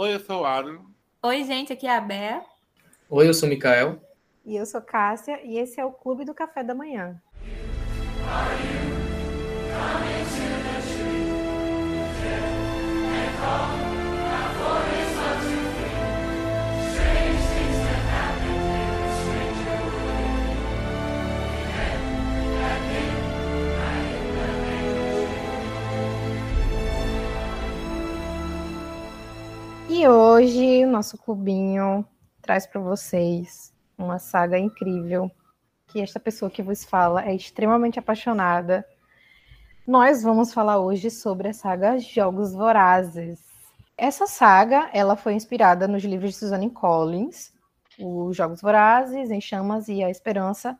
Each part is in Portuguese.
Oi, eu sou o Aaron. Oi, gente, aqui é a Bea. Oi, eu sou o Mikael. E eu sou Cássia, e esse é o Clube do Café da Manhã. E hoje o nosso clubinho traz para vocês uma saga incrível que esta pessoa que vos fala é extremamente apaixonada. Nós vamos falar hoje sobre a saga Jogos Vorazes. Essa saga, ela foi inspirada nos livros de Suzanne Collins, os Jogos Vorazes, Em Chamas e A Esperança,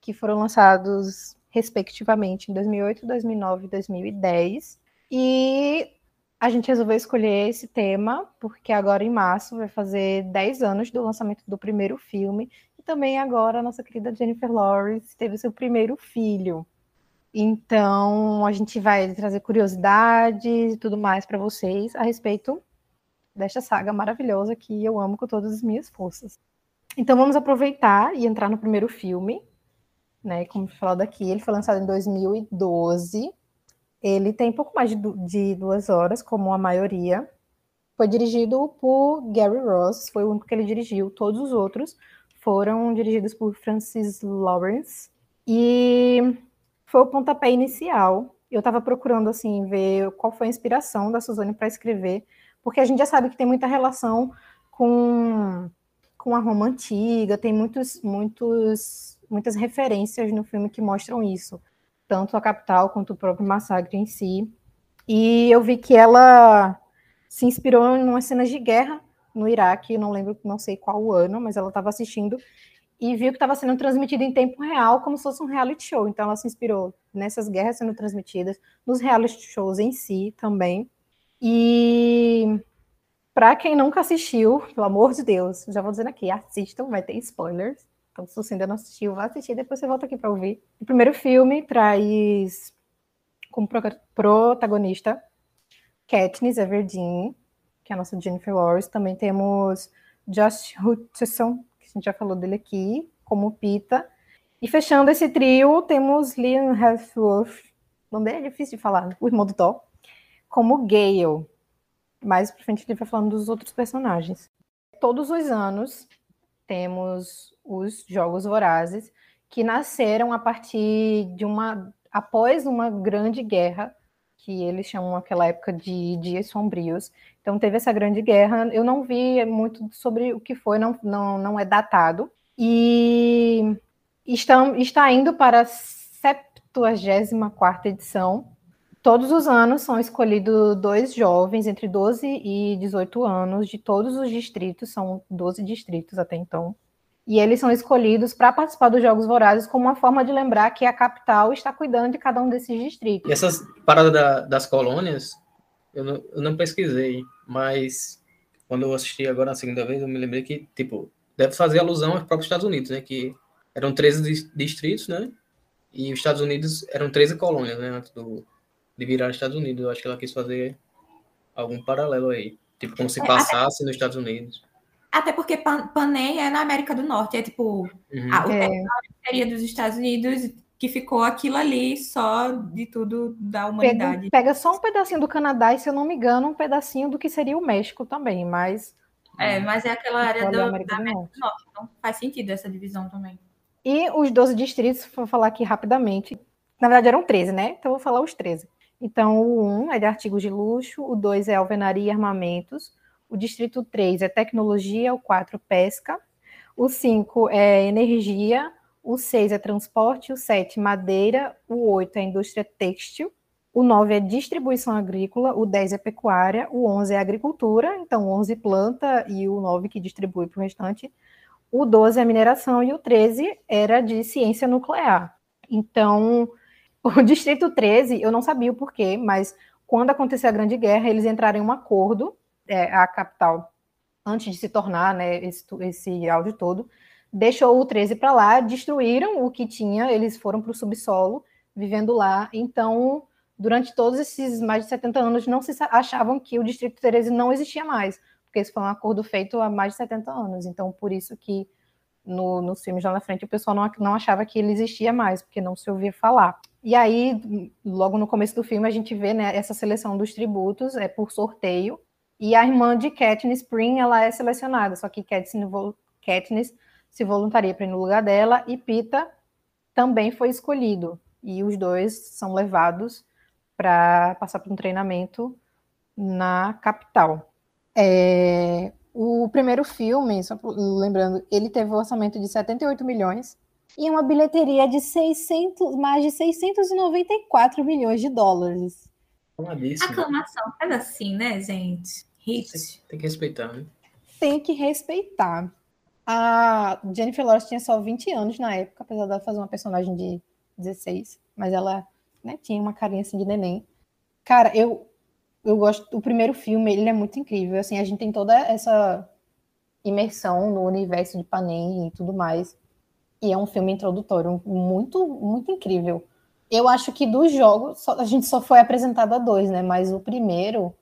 que foram lançados respectivamente em 2008, 2009 e 2010. E a gente resolveu escolher esse tema porque agora em março vai fazer 10 anos do lançamento do primeiro filme e também agora a nossa querida Jennifer Lawrence teve seu primeiro filho. Então, a gente vai trazer curiosidades e tudo mais para vocês a respeito desta saga maravilhosa que eu amo com todas as minhas forças. Então, vamos aproveitar e entrar no primeiro filme, né? Como falado aqui, ele foi lançado em 2012 ele tem pouco mais de, de duas horas, como a maioria. Foi dirigido por Gary Ross, foi o único que ele dirigiu. Todos os outros foram dirigidos por Francis Lawrence. E foi o pontapé inicial. Eu estava procurando assim ver qual foi a inspiração da Suzane para escrever, porque a gente já sabe que tem muita relação com com a Roma antiga, tem muitos muitos muitas referências no filme que mostram isso tanto a capital quanto o próprio massacre em si. E eu vi que ela se inspirou em umas cenas de guerra no Iraque, não lembro, não sei qual ano, mas ela estava assistindo e viu que estava sendo transmitido em tempo real, como se fosse um reality show. Então ela se inspirou nessas guerras sendo transmitidas, nos reality shows em si também. E para quem nunca assistiu, pelo amor de Deus, já vou dizendo aqui, assistam, vai ter spoilers. Então, se você ainda não assistiu, vá assistir, depois você volta aqui para ouvir. O primeiro filme traz como protagonista Katniss Everdeen, que é a nossa Jennifer Lawrence. Também temos Josh Hutcherson, que a gente já falou dele aqui, como Pita. E fechando esse trio, temos Liam Hemsworth, o nome dele é difícil de falar, o irmão do Thor, como Gale. Mais pra frente ele vai falando dos outros personagens. Todos os anos temos os Jogos Vorazes, que nasceram a partir de uma. após uma grande guerra, que eles chamam aquela época de Dias Sombrios. Então, teve essa grande guerra. Eu não vi muito sobre o que foi, não, não, não é datado. E está, está indo para a 74 edição. Todos os anos são escolhidos dois jovens entre 12 e 18 anos de todos os distritos, são 12 distritos até então. E eles são escolhidos para participar dos Jogos Vorazes como uma forma de lembrar que a capital está cuidando de cada um desses distritos. E essas paradas da, das colônias, eu não, eu não pesquisei, mas quando eu assisti agora na segunda vez, eu me lembrei que, tipo, deve fazer alusão aos próprios Estados Unidos, né? Que eram 13 distritos, né? E os Estados Unidos eram 13 colônias, né? Antes do, de virar Estados Unidos. Eu acho que ela quis fazer algum paralelo aí. Tipo, como se é, passasse nos Estados Unidos. Até porque Panem é na América do Norte, é tipo uhum. a, o é. seria dos Estados Unidos que ficou aquilo ali só de tudo da humanidade. Pega, pega, só um pedacinho do Canadá e, se eu não me engano, um pedacinho do que seria o México também, mas. É, mas é aquela área do, da América do Norte. do Norte. Então faz sentido essa divisão também. E os 12 distritos, vou falar aqui rapidamente. Na verdade, eram 13, né? Então, eu vou falar os 13. Então, o 1 é de artigos de luxo, o 2 é alvenaria e armamentos, o distrito 3 é tecnologia, o 4 pesca, o 5 é energia, o 6 é transporte, o 7 madeira, o 8 é indústria têxtil, o 9 é distribuição agrícola, o 10 é pecuária, o 11 é agricultura, então 11 planta e o 9 que distribui para o restante, o 12 é mineração e o 13 era de ciência nuclear. Então, o Distrito 13, eu não sabia o porquê, mas quando aconteceu a Grande Guerra, eles entraram em um acordo, é, a capital, antes de se tornar né, esse, esse áudio todo, deixou o 13 para lá, destruíram o que tinha, eles foram para o subsolo, vivendo lá. Então, durante todos esses mais de 70 anos, não se achavam que o Distrito 13 não existia mais, porque esse foi um acordo feito há mais de 70 anos. Então, por isso que no, nos filmes lá na frente o pessoal não, não achava que ele existia mais, porque não se ouvia falar. E aí, logo no começo do filme, a gente vê né, essa seleção dos tributos, é por sorteio, e a irmã de Katniss Spring, ela é selecionada, só que Katniss, Katniss se voluntaria para ir no lugar dela, e Pita também foi escolhido. E os dois são levados para passar por um treinamento na capital. É, o primeiro filme, só lembrando, ele teve um orçamento de 78 milhões e uma bilheteria de 600, mais de 694 milhões de dólares. Aclamação faz assim, né, gente? Hit. Tem que respeitar, né? Tem que respeitar. A Jennifer Lawrence tinha só 20 anos na época, apesar dela fazer uma personagem de 16, mas ela né, tinha uma carinha assim de neném. Cara, eu eu gosto o primeiro filme, ele é muito incrível, assim, a gente tem toda essa imersão no universo de Panem e tudo mais. E é um filme introdutório muito muito incrível. Eu acho que dos jogos, a gente só foi apresentado a dois, né? Mas o primeiro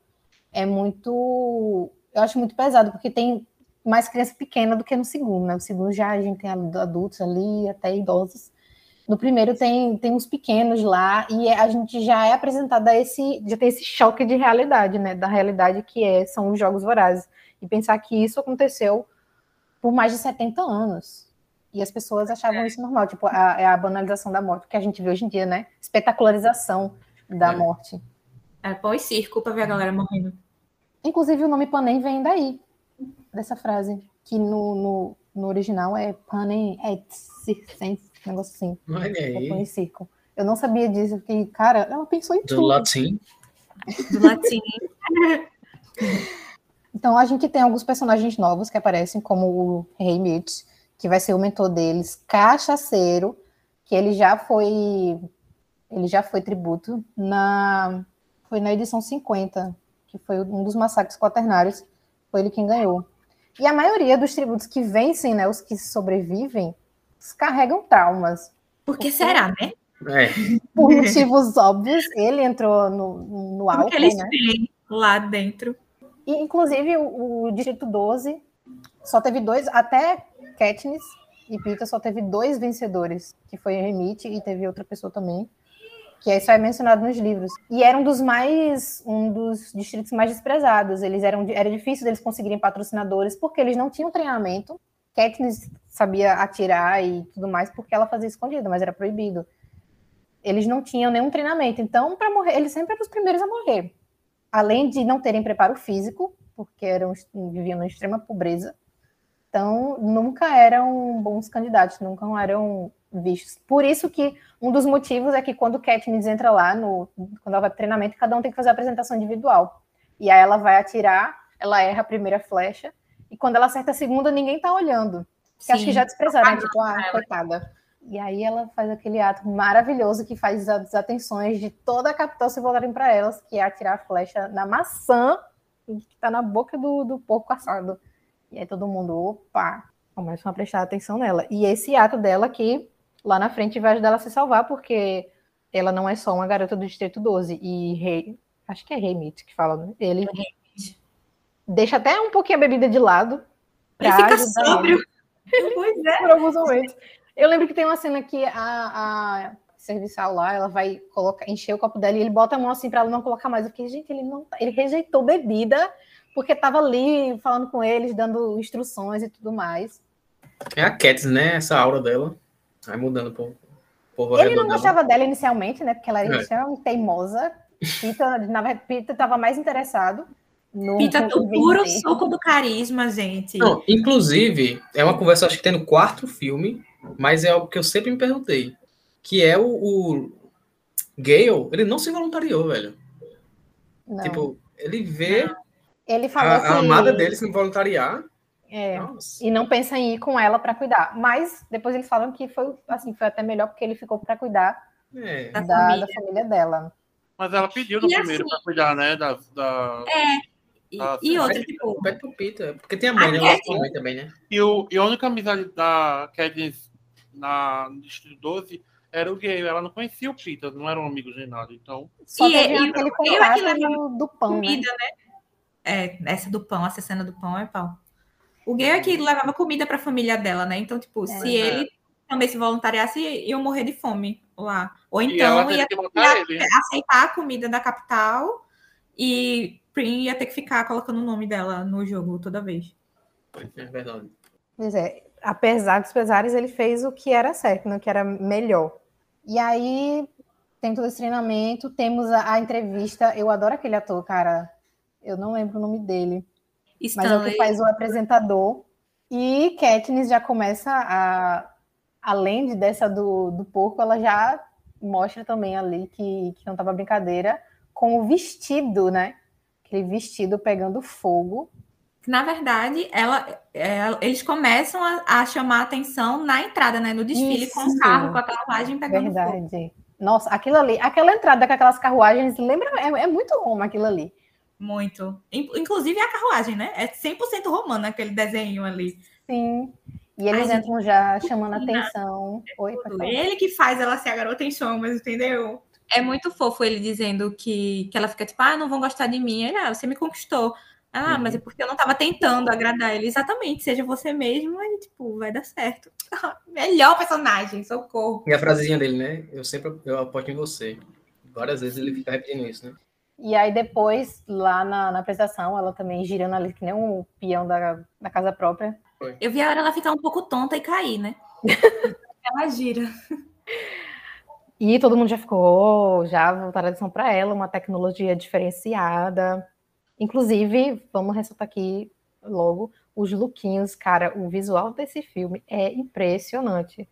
é muito. Eu acho muito pesado, porque tem mais criança pequena do que no segundo, né? O segundo já a gente tem adultos ali, até idosos. No primeiro tem, tem uns pequenos lá e a gente já é apresentada esse, já tem esse choque de realidade, né? Da realidade que é, são os jogos vorazes. E pensar que isso aconteceu por mais de 70 anos. E as pessoas achavam isso normal, tipo, a, é a banalização da morte, que a gente vê hoje em dia, né? Espetacularização da é. morte. É pão e circo pra ver a galera morrendo. Inclusive, o nome Panem vem daí, dessa frase, que no, no, no original é Panem et circense, um negócio assim. Olha aí. E circo. Eu não sabia disso, porque, cara, ela pensou em Do tudo. latim. Do latim. então, a gente tem alguns personagens novos que aparecem, como o Rei Mitch, que vai ser o mentor deles, Cachaceiro, que ele já foi ele já foi tributo na foi na edição 50, que foi um dos massacres quaternários, foi ele quem ganhou. E a maioria dos tributos que vencem, né, os que sobrevivem, carregam traumas. Por que será, né? É. Por motivos óbvios, ele entrou no, no álcool, Porque eles né? têm lá dentro. E, inclusive, o, o Distrito 12 só teve dois, até Katniss e Pita só teve dois vencedores, que foi Remite e teve outra pessoa também, que isso é mencionado nos livros. E era um dos mais, um dos distritos mais desprezados. Eles eram, era difícil deles conseguirem patrocinadores porque eles não tinham treinamento. Katniss sabia atirar e tudo mais porque ela fazia escondido, mas era proibido. Eles não tinham nenhum treinamento, então para morrer, eles sempre eram os primeiros a morrer. Além de não terem preparo físico, porque eram viviam na extrema pobreza, então nunca eram bons candidatos, nunca eram vistos. Por isso que um dos motivos é que quando Katniss entra lá, no, quando ela vai para treinamento, cada um tem que fazer a apresentação individual. E aí ela vai atirar, ela erra a primeira flecha, e quando ela acerta a segunda, ninguém tá olhando. Porque acho que já desprezaram, né? tipo, ah, coitada. E aí ela faz aquele ato maravilhoso que faz as atenções de toda a capital se voltarem para elas, que é atirar a flecha na maçã que tá na boca do, do porco assado. E aí todo mundo, opa, começam a prestar atenção nela. E esse ato dela que lá na frente vai ajudar ela a se salvar, porque ela não é só uma garota do Distrito 12. E Rei, acho que é Rei Mitch que fala, né? Ele deixa até um pouquinho a bebida de lado. Ele fica sóbrio. pois é. Por alguns momentos. Eu lembro que tem uma cena que a, a serviçal lá, ela vai colocar, encher o copo dela e ele bota a mão assim para ela não colocar mais. Eu fiquei, gente, ele não, tá, ele rejeitou bebida porque estava ali falando com eles, dando instruções e tudo mais. É a Cats, né? Essa aura dela. Vai mudando por, por Ele não gostava dela inicialmente, né? Porque ela era é. teimosa. Pita, na verdade, Pita estava mais interessado no. Pita do puro soco do carisma, gente. Não, inclusive, é uma conversa, acho que tem no quarto filme, mas é algo que eu sempre me perguntei. Que é o, o Gale, ele não se voluntariou, velho. Não. Tipo, ele vê ele falou a, a amada dele se voluntariar é, e não pensa em ir com ela para cuidar. Mas depois eles falam que foi assim, foi até melhor porque ele ficou para cuidar é. da, da, família. da, família. dela. Mas ela pediu no e primeiro assim, para cuidar, né? Da, da... É. E, e outra, tipo. Peter, porque tem a mãe, né? A também, né? E, o, e a única amizade da Katniss na, no Distrito 12 era o gay. Ela não conhecia o Peter, não eram amigos nem nada. Então. Só e teve aquele contato do pão. Comida, né? né? É, essa do pão, essa cena do pão é pau. O gay é que levava comida para a família dela, né? Então, tipo, é, se é. ele também se voluntariasse, iam morrer de fome lá. Ou então ia, ia aceitar a comida da capital e Prim ia ter que ficar colocando o nome dela no jogo toda vez. É verdade. Pois é, apesar dos pesares, ele fez o que era certo, né? o que era melhor. E aí tem todo esse treinamento, temos a, a, entrevista. Eu adoro aquele ator, cara. Eu não lembro o nome dele. Stanley. Mas é o que faz o apresentador. E Katniss já começa a. Além de dessa do, do porco, ela já mostra também ali que, que não estava brincadeira com o vestido, né? Aquele vestido pegando fogo. Na verdade, ela, é, eles começam a, a, chamar a atenção na entrada, né? No desfile, Isso. com o carro, com a carruagem pegando Verdade. fogo. Nossa, aquilo ali, aquela entrada com aquelas carruagens, lembra? É, é muito Roma aquilo ali. Muito. Inclusive a carruagem, né? É 100% romana aquele desenho ali. Sim. E eles Ai, entram já chamando a atenção. É Oi, Ele que faz ela ser a garota em chamas, entendeu? É muito fofo ele dizendo que, que ela fica tipo, ah, não vão gostar de mim. Ele, ah, você me conquistou. Ah, uhum. mas é porque eu não estava tentando agradar ele. Exatamente, seja você mesmo, aí, tipo, vai dar certo. Melhor personagem, socorro. E a frasezinha dele, né? Eu sempre eu aposto em você. Várias vezes ele fica repetindo isso, né? E aí depois, lá na, na apresentação, ela também girando ali, que nem um peão da, da casa própria. Foi. Eu vi a hora ela ficar um pouco tonta e cair, né? ela gira. E todo mundo já ficou, já voltaram a atenção para ela, uma tecnologia diferenciada. Inclusive, vamos ressaltar aqui logo os lookinhos, cara, o visual desse filme é impressionante.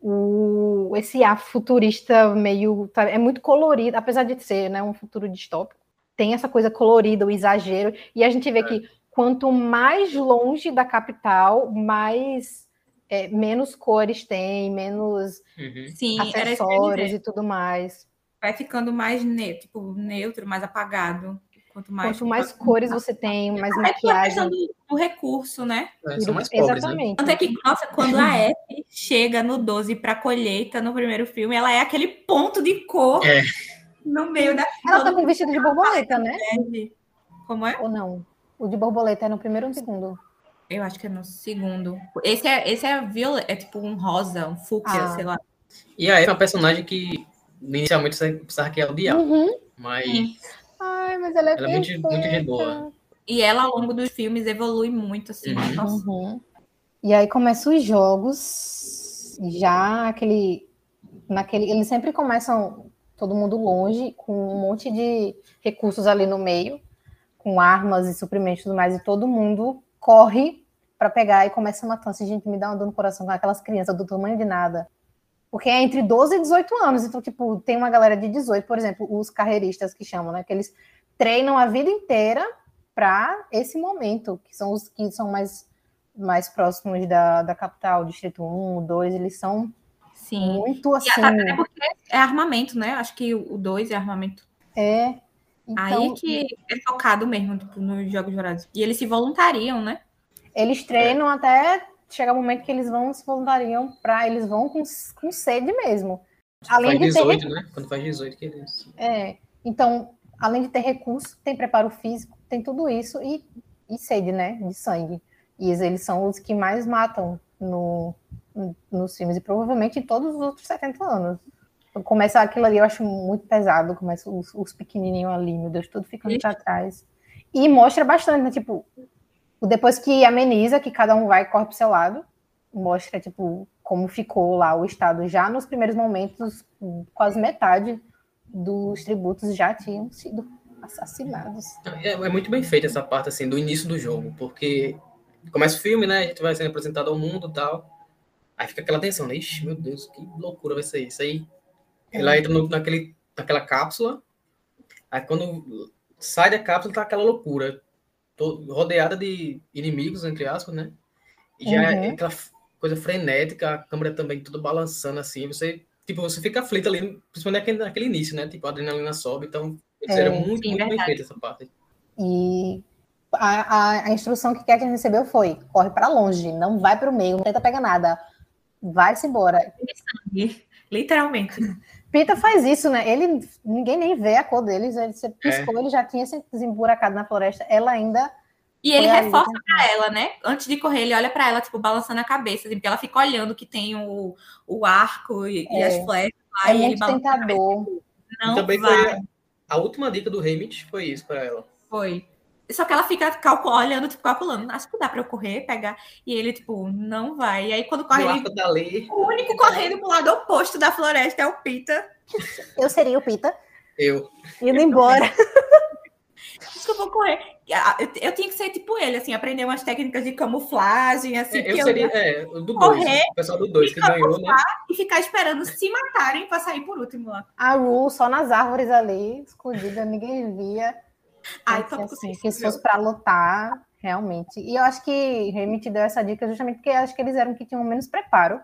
O, esse ar futurista meio. Tá, é muito colorido, apesar de ser né, um futuro distópico, tem essa coisa colorida, o exagero, e a gente vê é. que quanto mais longe da capital, mais é, menos cores tem, menos uhum. Sim, acessórios e tudo mais. Vai ficando mais ne tipo, neutro, mais apagado. Quanto mais, Quanto mais cores você tem, mais é maquiagem. Do, do recurso, né? É, são mais pobres, né? Exatamente. Tanto é que, nossa, quando a F chega no 12 para colheita no primeiro filme, ela é aquele ponto de cor é. no meio da. Ela tá com vestido de borboleta, né? Como é? Ou não? O de borboleta é no primeiro ou no segundo? Eu acho que é no segundo. Esse é, esse é violeta, é tipo um rosa, um fúcsia, ah. sei lá. E a Eva é uma personagem que inicialmente você pensava que ia odiar. Uhum. Mas. Hum Ai, mas ela é, ela é muito, muito de boa. E ela, ao longo dos filmes, evolui muito, assim. Uhum. Uhum. E aí começam os jogos, já aquele. Naquele, eles sempre começam todo mundo longe, com um monte de recursos ali no meio, com armas e suprimentos e tudo mais, e todo mundo corre para pegar e começa a matar. Gente, me dá uma dor no coração com aquelas crianças do tamanho de nada. Porque é entre 12 e 18 anos. Então, tipo, tem uma galera de 18, por exemplo, os carreiristas que chamam, né? Que eles treinam a vida inteira para esse momento, que são os que são mais, mais próximos da, da capital, Distrito 1, 2, eles são Sim. muito assim. E até porque é armamento, né? Acho que o 2 é armamento. É. Então... Aí que é focado mesmo, tipo, nos Jogos Dourados. E eles se voluntariam, né? Eles treinam é. até chega um momento que eles vão se voluntariam para eles vão com, com sede mesmo. Além faz de 18, ter... né? Quando faz 18 que eles. É. Então, além de ter recurso, tem preparo físico, tem tudo isso e, e sede, né? De sangue. E eles são os que mais matam no, nos filmes, e provavelmente em todos os outros 70 anos. Começa aquilo ali, eu acho muito pesado, começa os, os pequenininhos ali, meu Deus, tudo ficando para trás. E mostra bastante, né? Tipo, depois que ameniza, que cada um vai e corre pro seu lado, mostra, tipo, como ficou lá o Estado já nos primeiros momentos, quase metade dos tributos já tinham sido assassinados. É, é muito bem feita essa parte, assim, do início do jogo, porque começa o filme, né, a gente vai sendo apresentado ao mundo e tal, aí fica aquela tensão, né, ixi, meu Deus, que loucura vai ser isso, aí é. ela entra no, naquele, naquela cápsula, aí quando sai da cápsula tá aquela loucura, rodeada de inimigos, entre aspas, né? E já é uhum. é aquela coisa frenética, a câmera também tudo balançando assim, você, tipo, você fica aflito ali, principalmente naquele, naquele início, né? Tipo, a adrenalina sobe, então é, era muito, sim, muito bem feita essa parte. E a, a, a instrução que Katniss recebeu foi, corre para longe, não vai para o meio, não tenta pegar nada, vai-se embora. Literalmente. Pita faz isso, né? Ele ninguém nem vê a cor deles. Ele você piscou, é. ele já tinha se desemburacado na floresta. Ela ainda. E ele reforça para ela, né? Antes de correr, ele olha para ela, tipo, balançando a cabeça, assim, porque ela fica olhando que tem o, o arco e, é. e as flechas lá. É muito tentador. Não também vai. foi a, a última dica do Remit foi isso para ela. Foi. Só que ela fica calculando, olhando, tipo, calculando. Acho que dá pra eu correr, pegar. E ele, tipo, não vai. E aí, quando corre. Ele, o único correndo pro lado oposto da floresta é o Pita. Eu seria o Pita. Eu. Indo embora. Acho que eu vou correr. Eu, eu tinha que ser tipo ele, assim, aprender umas técnicas de camuflagem, assim. É, eu seria, eu, é, do correr, dois, o pessoal do dois que ganhou, né? E ficar esperando se matarem pra sair por último lá. A Ru só nas árvores ali, escondida, ninguém via. Ai, então, assim, que se fosse para lutar, realmente. E eu acho que Remy te deu essa dica justamente porque acho que eles eram que tinham menos preparo,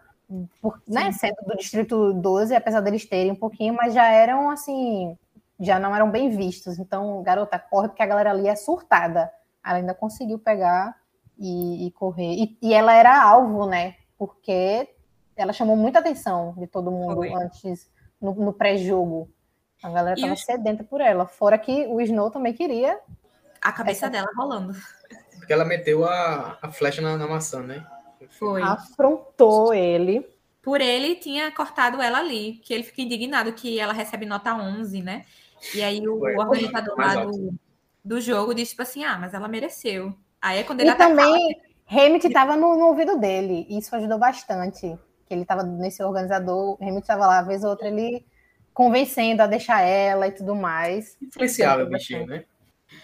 por, né, sendo do Distrito 12, apesar deles terem um pouquinho, mas já eram, assim, já não eram bem vistos. Então, garota, corre, porque a galera ali é surtada. Ela ainda conseguiu pegar e, e correr. E, e, ela era alvo, né? Porque ela chamou muita atenção de todo mundo Foi. antes, no, no pré-jogo. A galera estava os... sedenta por ela. Fora que o Snow também queria. A cabeça essa... dela rolando. Porque ela meteu a, a flecha na, na maçã, né? Foi. Afrontou ele. Por ele, tinha cortado ela ali. Que ele fica indignado que ela recebe nota 11, né? E aí o Foi. organizador lá do, do jogo disse, tipo assim, ah, mas ela mereceu. Aí é quando ele E também, Hamilton estava no, no, ouvido dele. Isso ajudou bastante. Que ele estava nesse organizador. Hamilton estava lá, vez ou outra, ele convencendo a deixar ela e tudo mais. Influenciável, bichinho, né?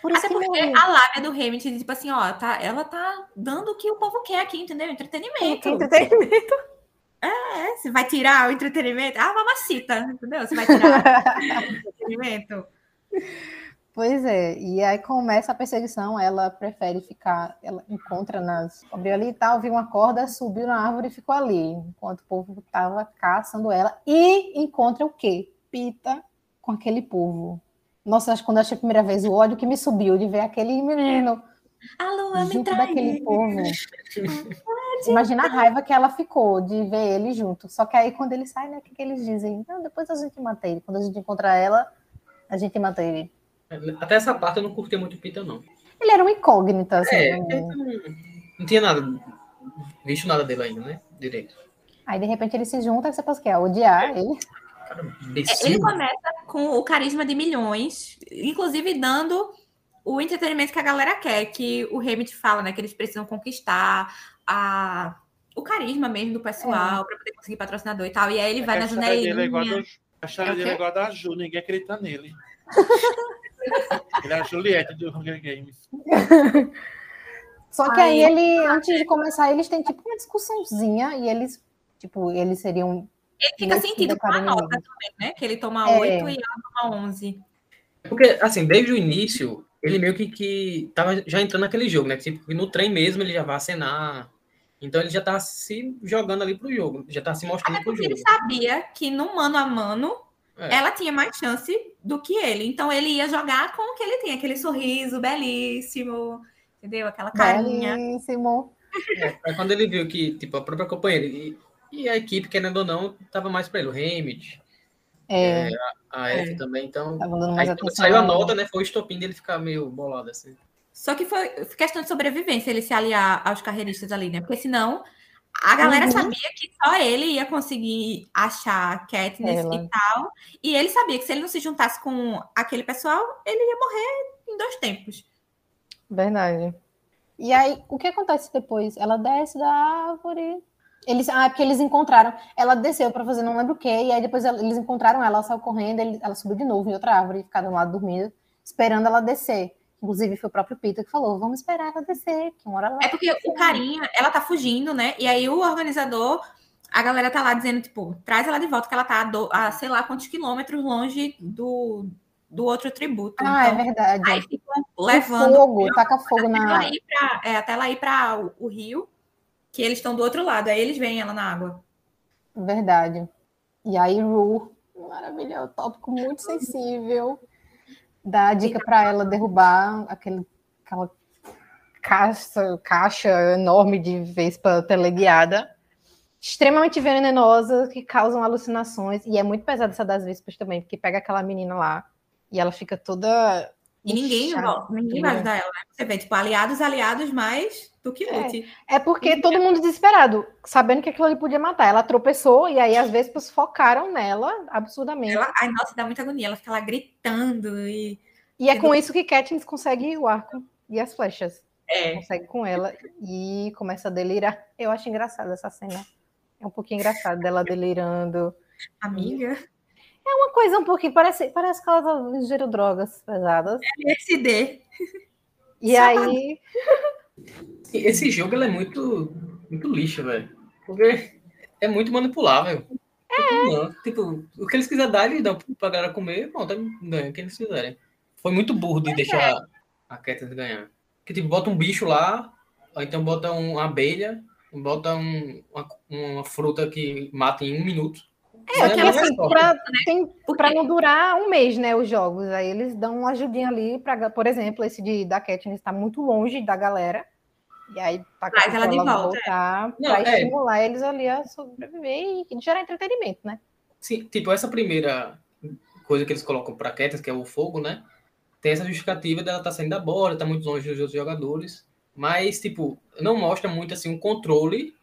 Por Até porque a lábia do Hamilton, tipo assim, ó, tá, ela tá dando o que o povo quer aqui, entendeu? Entretenimento. Entretenimento. É, você vai tirar o entretenimento. Ah, mamacita, entendeu? Você vai tirar o entretenimento. Pois é, e aí começa a perseguição, ela prefere ficar, ela encontra nas. Abriu ali e tal, viu uma corda, subiu na árvore e ficou ali, enquanto o povo estava caçando ela. E encontra o quê? Pita com aquele povo. Nossa, acho que quando eu achei a primeira vez o ódio que me subiu de ver aquele menino a lua junto me daquele povo. Imagina a raiva que ela ficou de ver ele junto. Só que aí quando ele sai, né, o que, que eles dizem? Não, depois a gente mata ele. Quando a gente encontra ela, a gente mata ele. Até essa parte eu não curti muito o Pita, não. Ele era um incógnito, assim. É, não... não tinha nada, visto nada dele ainda, né? Direito. Aí de repente ele se junta, você pensa que é odiar é. ele. Cara, é, ele começa com o carisma de milhões, inclusive dando o entretenimento que a galera quer, que o Remit fala, né? Que eles precisam conquistar a, o carisma mesmo do pessoal é. para poder conseguir patrocinador e tal. E aí ele é vai na janelinha. É do, a história é dele é igual a da Ju, ninguém acredita nele. ele é a Juliette do Hunger Games. Só que aí, aí ele, antes de começar, eles têm tipo uma discussãozinha e eles, tipo, eles seriam ele fica sentido com a nota também, né? Que ele toma é. 8 e ela toma 11. Porque, assim, desde o início, ele meio que, que tava já entrando naquele jogo, né? Tipo, no trem mesmo ele já vai acenar. Então ele já tá se jogando ali pro jogo, já tá se mostrando Até pro jogo. Ele sabia que no mano a mano é. ela tinha mais chance do que ele. Então ele ia jogar com o que ele tem, aquele sorriso belíssimo, entendeu? Aquela carinha. Belíssimo. É, quando ele viu que, tipo, a própria companheira e a equipe, querendo ou não, tava mais para ele. O Hamid, é. é a, F é. também, então. Aí, saiu a nota, né? Foi o estopim dele ficar meio bolado assim. Só que foi questão de sobrevivência ele se aliar aos carreiristas ali, né? Porque senão a galera uhum. sabia que só ele ia conseguir achar Katniss Ela. e tal. E ele sabia que se ele não se juntasse com aquele pessoal, ele ia morrer em dois tempos. Verdade. E aí, o que acontece depois? Ela desce da árvore, eles, ah, porque eles encontraram. Ela desceu para fazer não lembro o quê, e aí depois eles encontraram ela, ela saiu correndo, ele, ela subiu de novo em outra árvore, ficaram lá dormindo, esperando ela descer. Inclusive, foi o próprio Peter que falou: vamos esperar ela descer, que uma hora ela É porque o carinha, ela tá fugindo, né? E aí o organizador, a galera tá lá dizendo, tipo, traz ela de volta, que ela tá a, do, a sei lá quantos quilômetros longe do, do outro tributo. Ah, é então, é verdade. Aí ficam levando. Fogo, taca fogo na. Ela pra, é, até ela ir para o, o rio que eles estão do outro lado, aí eles veem ela na água. Verdade. E aí, Ru, maravilha, um tópico muito sensível. Dá a dica para ela derrubar aquele, aquela caixa, caixa enorme de vespa teleguiada. extremamente venenosas que causam alucinações. E é muito pesada essa das Vespas também, porque pega aquela menina lá e ela fica toda. E ninguém, inchada. ninguém vai ajudar ela, né? Você vê, tipo, aliados, aliados, mas tu que É. lute. É porque todo mundo desesperado, sabendo que aquilo ali podia matar. Ela tropeçou e aí as Vespas focaram nela absurdamente. Ela, ai, nossa, dá muita agonia. Ela fica lá gritando e. E é com isso que Katniss consegue o arco e as flechas. É. Consegue com ela e começa a delirar. Eu acho engraçada essa cena. É um pouquinho engraçado dela delirando. Amiga. Uma coisa um pouquinho, parece, parece que ela ingerindo drogas pesadas. SD. E Só aí. Esse jogo é muito, muito lixo, velho. Porque é muito manipulável. É. Não, tipo, o que eles quiserem dar, eles dão pra galera comer, pronto, aí ganha o que eles quiserem. Foi muito burro de deixar a Katniss ganhar. Que tipo, bota um bicho lá, ou então bota um- uma abelha, bota um- uma, uma fruta que mata em um minuto. É, Mas que mais assim, forte. pra, tem, Porque- pra não durar um mês, né, os jogos. Aí eles dão uma ajudinha ali, pra, por exemplo, esse de, da Katniss está muito longe da galera. E aí tá Traz ela de volta, é. voltar Não, pra é. estimular eles ali a sobreviver e gerar entretenimento, né? Sim, tipo, essa primeira coisa que eles colocam pra Katniss, que é o fogo, né? Tem essa justificativa dela estar saindo da bola, tá muito longe dos outros jogadores. Mas, tipo, não mostra muito, assim, um controle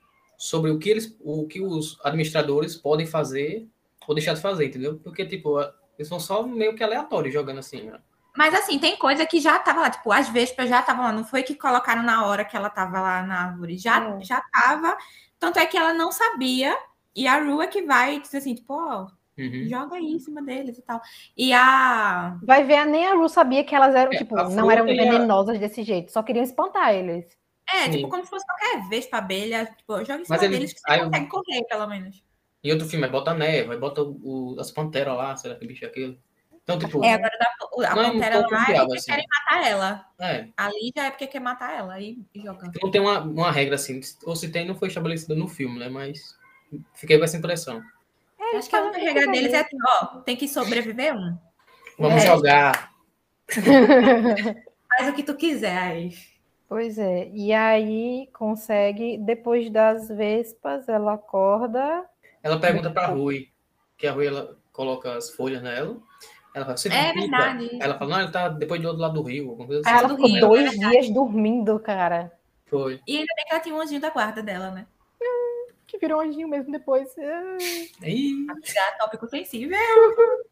sobre o que eles, o que os administradores podem fazer ou deixar de fazer, entendeu? Porque, tipo, eles são só meio que aleatórios jogando assim, né? Mas assim, tem coisa que já tava lá, tipo, as vespas já estavam lá, não foi que colocaram na hora que ela tava lá na árvore, já, É. já tava. Tanto é que ela não sabia, e a Ru é que vai dizer assim, tipo, ó, Uhum. joga aí em cima deles e tal. E a. Vai ver, nem a Ru sabia que elas eram, É, tipo, não eram e a- venenosas desse jeito, só queriam espantar eles. É, Sim. tipo, como se fosse qualquer vespa, abelha, tipo, joga em cima Mas ele- deles que você aí eu- consegue correr, pelo menos. Em outro filme, bota a neve, bota o, as panteras lá, será que bicho é aquilo? Então, tipo, É, agora dá, a Não é pantera lá é confiável, porque assim. querem matar ela. é, Ali já é porque quer matar ela e joga. não tem uma, uma regra assim, ou se tem, não foi estabelecida no filme, né? Mas fiquei com essa impressão. Eu Acho que a única regra deles é assim, ó, tem que sobreviver um. Vamos É. jogar. Faz o que tu quiser aí. Pois é, e aí consegue, depois das vespas, ela acorda. Ela pergunta pra Rui, que a Rui ela coloca as folhas nela. Ela fala, você É acredita?" verdade. Ela fala, não, ele tá depois do outro lado do rio, alguma coisa assim. ela do ficou Rio, dois é dias dormindo, cara. Foi. E ainda bem que ela tinha um anjinho da guarda dela, né? Que virou anjinho mesmo depois. Ah. Ih, Amiga, tópico sensível.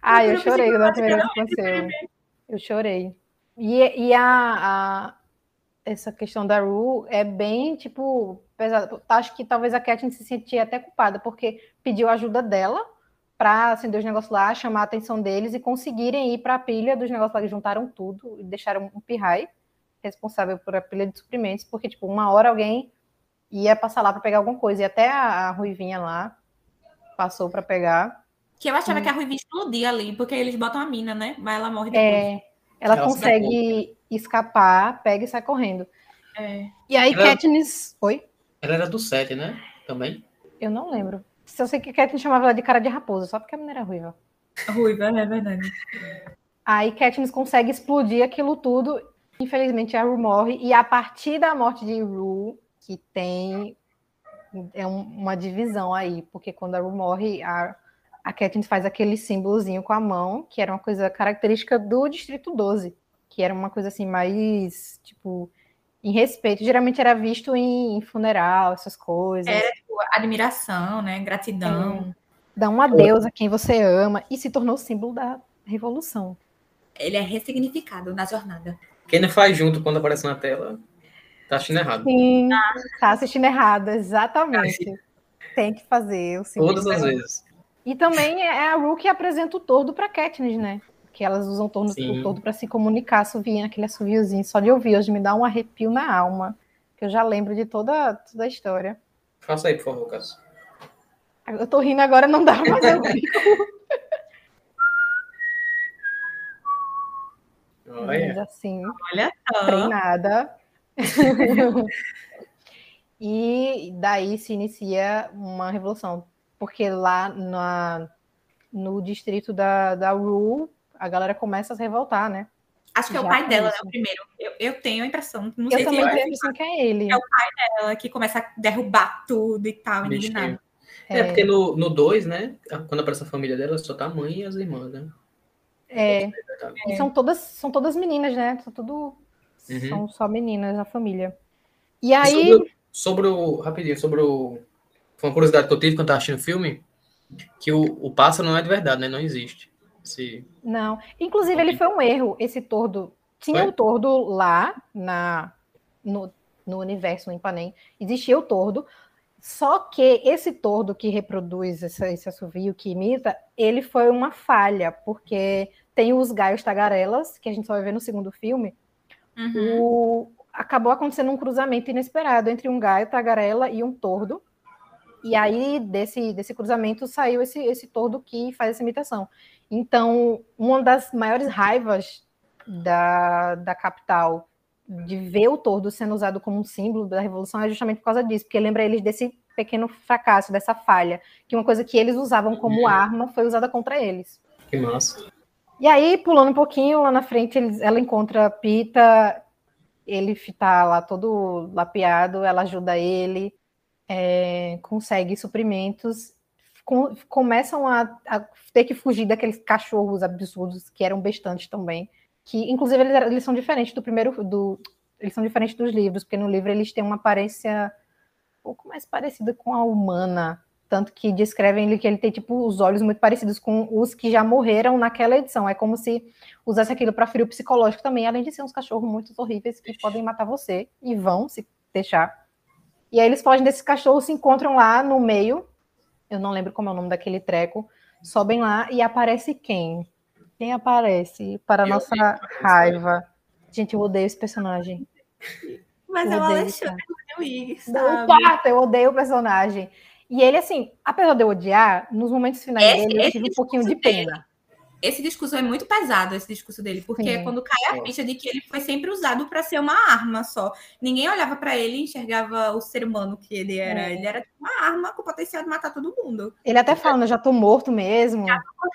Ah, eu Eu chorei na que primeira vez que aconteceu. Eu chorei. E, e a, a- essa questão da Ru é bem, tipo, pesada. Acho que talvez a Katniss se sentia até culpada, porque pediu ajuda dela para acender os negócios lá, chamar a atenção deles e conseguirem ir para a pilha dos negócios lá. Eles juntaram tudo e deixaram um pirrai responsável por a pilha de suprimentos, porque, tipo, uma hora alguém ia passar lá para pegar alguma coisa. E até a, a Ruivinha lá passou para pegar. Que eu achava Hum. que a Ruivinha explodia ali, porque eles botam a mina, né? Mas ela morre depois. É, ela, Ela consegue escapar, pega e sai correndo. É. E aí, Ela- Katniss. Oi? ela era do 7, né? Também. Eu não lembro. Se eu sei que Katniss chamava ela de cara de raposa, só porque a menina era ruiva. Ruiva, é verdade. Aí Katniss consegue explodir aquilo tudo. Infelizmente, a Ru morre. E a partir da morte de Ru, que tem é um- uma divisão aí, porque quando a Ru morre, a, a Katniss faz aquele símbolozinho com a mão, que era uma coisa característica do Distrito 12, que era uma coisa assim mais, tipo, em respeito. Geralmente era visto em, em funeral, essas coisas. Era, tipo, admiração, né? Gratidão. Dá um adeus a quem você ama e se tornou símbolo da revolução. Ele é ressignificado na jornada. Quem não faz junto quando aparece na tela, tá assistindo errado. Sim, tá assistindo errado, exatamente. Tem que fazer o símbolo. Todas as vezes. E também é a Ru que apresenta o tordo para Katniss, né? Que elas usam o tordo, Sim. o tordo para se comunicar, assoviando aquele assoviozinho. Só de ouvir hoje me dá um arrepio na alma. Que eu já lembro de toda, toda a história. Faça aí, por favor, Cássio. Eu tô rindo agora, não dá, mas eu fico Olha. assim. Olha só. treinada. e daí se inicia uma revolução, porque lá na, no distrito da, da Ru, a galera começa a se revoltar, né? Acho que é o Já pai dela, né? O primeiro. Eu, eu tenho a impressão. Não Eu sei se também é tenho a impressão que é ele. É o ela que começa a derrubar tudo e tal, indignado. Bichinho. É, porque no 2, no dois, né? Quando aparece a família dela, só tá a mãe e as irmãs, né? É, Tá. e são todas, são todas meninas, né? São tudo. Uhum. São só meninas na família. E aí. Sobre, sobre o. Rapidinho, sobre o. Foi uma curiosidade que eu tive quando tava assistindo o filme, que o, o pássaro não é de verdade, né? Não existe. Esse, Não. Inclusive, ele foi um erro, esse tordo. Tinha Foi? o tordo lá na, no, no universo, no Ipanem. Existia o tordo. Só que esse tordo que reproduz essa, esse assovio, que imita, ele foi uma falha, porque tem os gaios tagarelas, que a gente só vai ver no segundo filme. Uhum. O- acabou acontecendo um cruzamento inesperado entre um gaio tagarela e um tordo. E aí, desse, desse cruzamento, saiu esse, esse tordo que faz essa imitação. Então, uma das maiores raivas da, da capital de ver o tordo sendo usado como um símbolo da revolução é justamente por causa disso, porque lembra eles desse pequeno fracasso, dessa falha, que uma coisa que eles usavam como Uhum. arma foi usada contra eles. que massa. E aí, pulando um pouquinho, lá na frente, eles- ela encontra Pita, ele tá lá todo lapeado, ela ajuda ele, é, consegue suprimentos, com- começam a, a ter que fugir daqueles cachorros absurdos que eram bestantes também, que inclusive eles, eles são diferentes do primeiro, do, eles são diferentes dos livros, porque no livro eles têm uma aparência um pouco mais parecida com a humana, tanto que descrevem que ele tem tipo os olhos muito parecidos com os que já morreram naquela edição. É como se usasse aquilo para ferir o psicológico também, além de ser uns cachorros muito horríveis que podem matar você e vão se deixar. E aí eles fogem desses cachorros, se encontram lá no meio. Eu não lembro como é o nome daquele treco. Sobem lá e aparece quem? Quem aparece para a Eu nossa raiva? Gente, eu odeio esse personagem. Mas é o Alexandre Luiz, Não importa, eu odeio o personagem. E ele, assim, apesar de eu odiar, nos momentos finais Esse- dele, eu tive um pouquinho de pena. Esse discurso é muito pesado, esse discurso dele, porque Sim. é quando cai a É. ficha de que ele foi sempre usado para ser uma arma só. Ninguém olhava para ele e enxergava o ser humano que ele era. É. Ele era tipo uma arma com potencial de matar todo mundo. Ele até fala, eu já tô morto mesmo.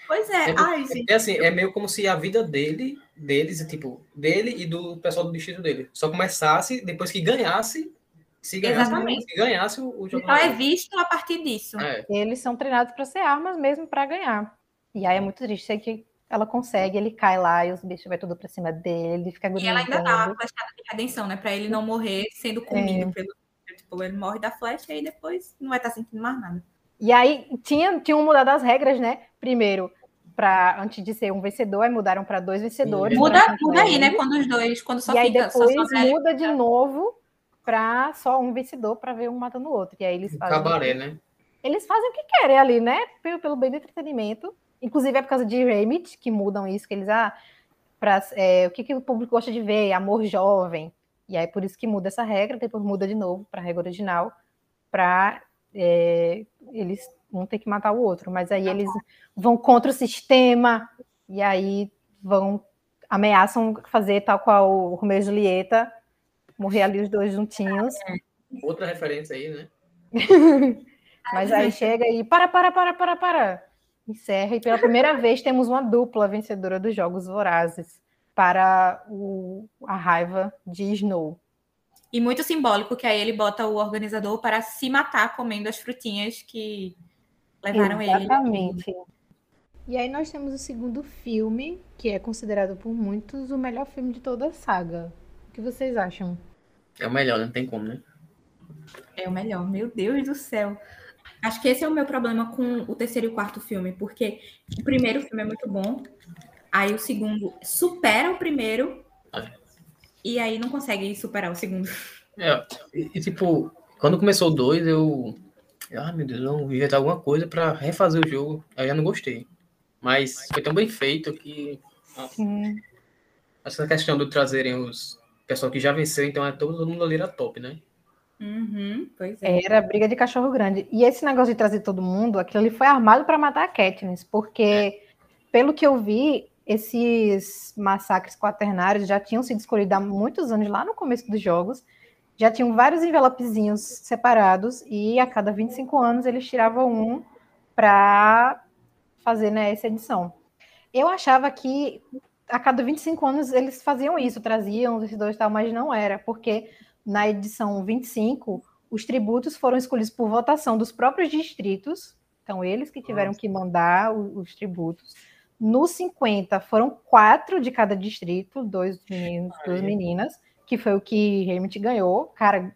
Pois é, É, ai, gente. é assim, é meio como se a vida dele, deles, tipo, dele e do pessoal do distrito dele, só começasse depois que ganhasse, se ganhasse, Exatamente. se ganhasse o, o jogo. Então é visto a partir disso. É, Eles são treinados para ser armas mesmo para ganhar. E aí é muito triste, sei que ela consegue, ele cai lá e os bichos vai tudo pra cima dele, ele fica E ela ainda dá agonizando. a flechada de redenção, né? Pra ele não morrer sendo comido pelo. Tipo, ele morre da flecha e depois não vai estar sentindo mais nada. E aí tinha, tinham mudado as regras, né? Primeiro, para antes de ser um vencedor, aí mudaram para dois vencedores. Sim. Muda, muda aí, né? Quando os dois, quando só E aí fica só depois sobra ele. muda de novo para só um vencedor para ver um matando o outro. E aí eles fazem, cabaré, né? eles fazem o que querem ali, né? Pelo, pelo bem do entretenimento. Inclusive é por causa de Remit que mudam isso, que eles ah, pra, é, o que, que o público gosta de ver, amor jovem. E aí por isso que muda essa regra, depois muda de novo para a regra original, para eles não ter que matar o outro. Mas aí eles vão contra o sistema e aí vão ameaçam fazer tal qual o Romeu e Julieta, morrer ali os dois juntinhos. Outra referência aí, né? Mas aí chega e para, para, para, para, para. Encerra. E pela primeira vez temos uma dupla vencedora dos Jogos Vorazes para o, a raiva de Snow. E muito simbólico que aí ele bota o organizador para se matar comendo as frutinhas que levaram ele. Exatamente. E aí nós temos o segundo filme, que é considerado por muitos o melhor filme de toda a saga. O que vocês acham? É o melhor, não tem como, né? É o melhor, meu Deus do céu. Acho que esse é o meu problema com o terceiro e o quarto filme, porque o primeiro filme é muito bom, aí o segundo supera o primeiro, e aí não consegue superar o segundo. É, e, e, tipo, quando começou o 2, eu. Ah, meu Deus, vamos inventar alguma coisa pra refazer o jogo. Aí eu já não gostei. Mas foi tão bem feito que. nossa, Sim. essa questão de trazerem os pessoal que já venceu, então é todo mundo ali era top, né? Uhum, pois é. Era briga de cachorro grande. E esse negócio de trazer todo mundo, aquilo ali foi armado para matar a Katniss, porque, pelo que eu vi, esses massacres quaternários já tinham sido escolhidos há muitos anos, lá no começo dos jogos. Já tinham vários envelopezinhos separados, e a cada 25 anos eles tiravam um para fazer né, essa edição. Eu achava que a cada 25 anos eles faziam isso, traziam os dois e tal, mas não era, porque na edição 25 os tributos foram escolhidos por votação dos próprios distritos, então eles que tiveram Nossa. que mandar os, os tributos. Nos 50 foram quatro de cada distrito, dois meninos, Aí. duas meninas, que foi o que realmente ganhou. Cara,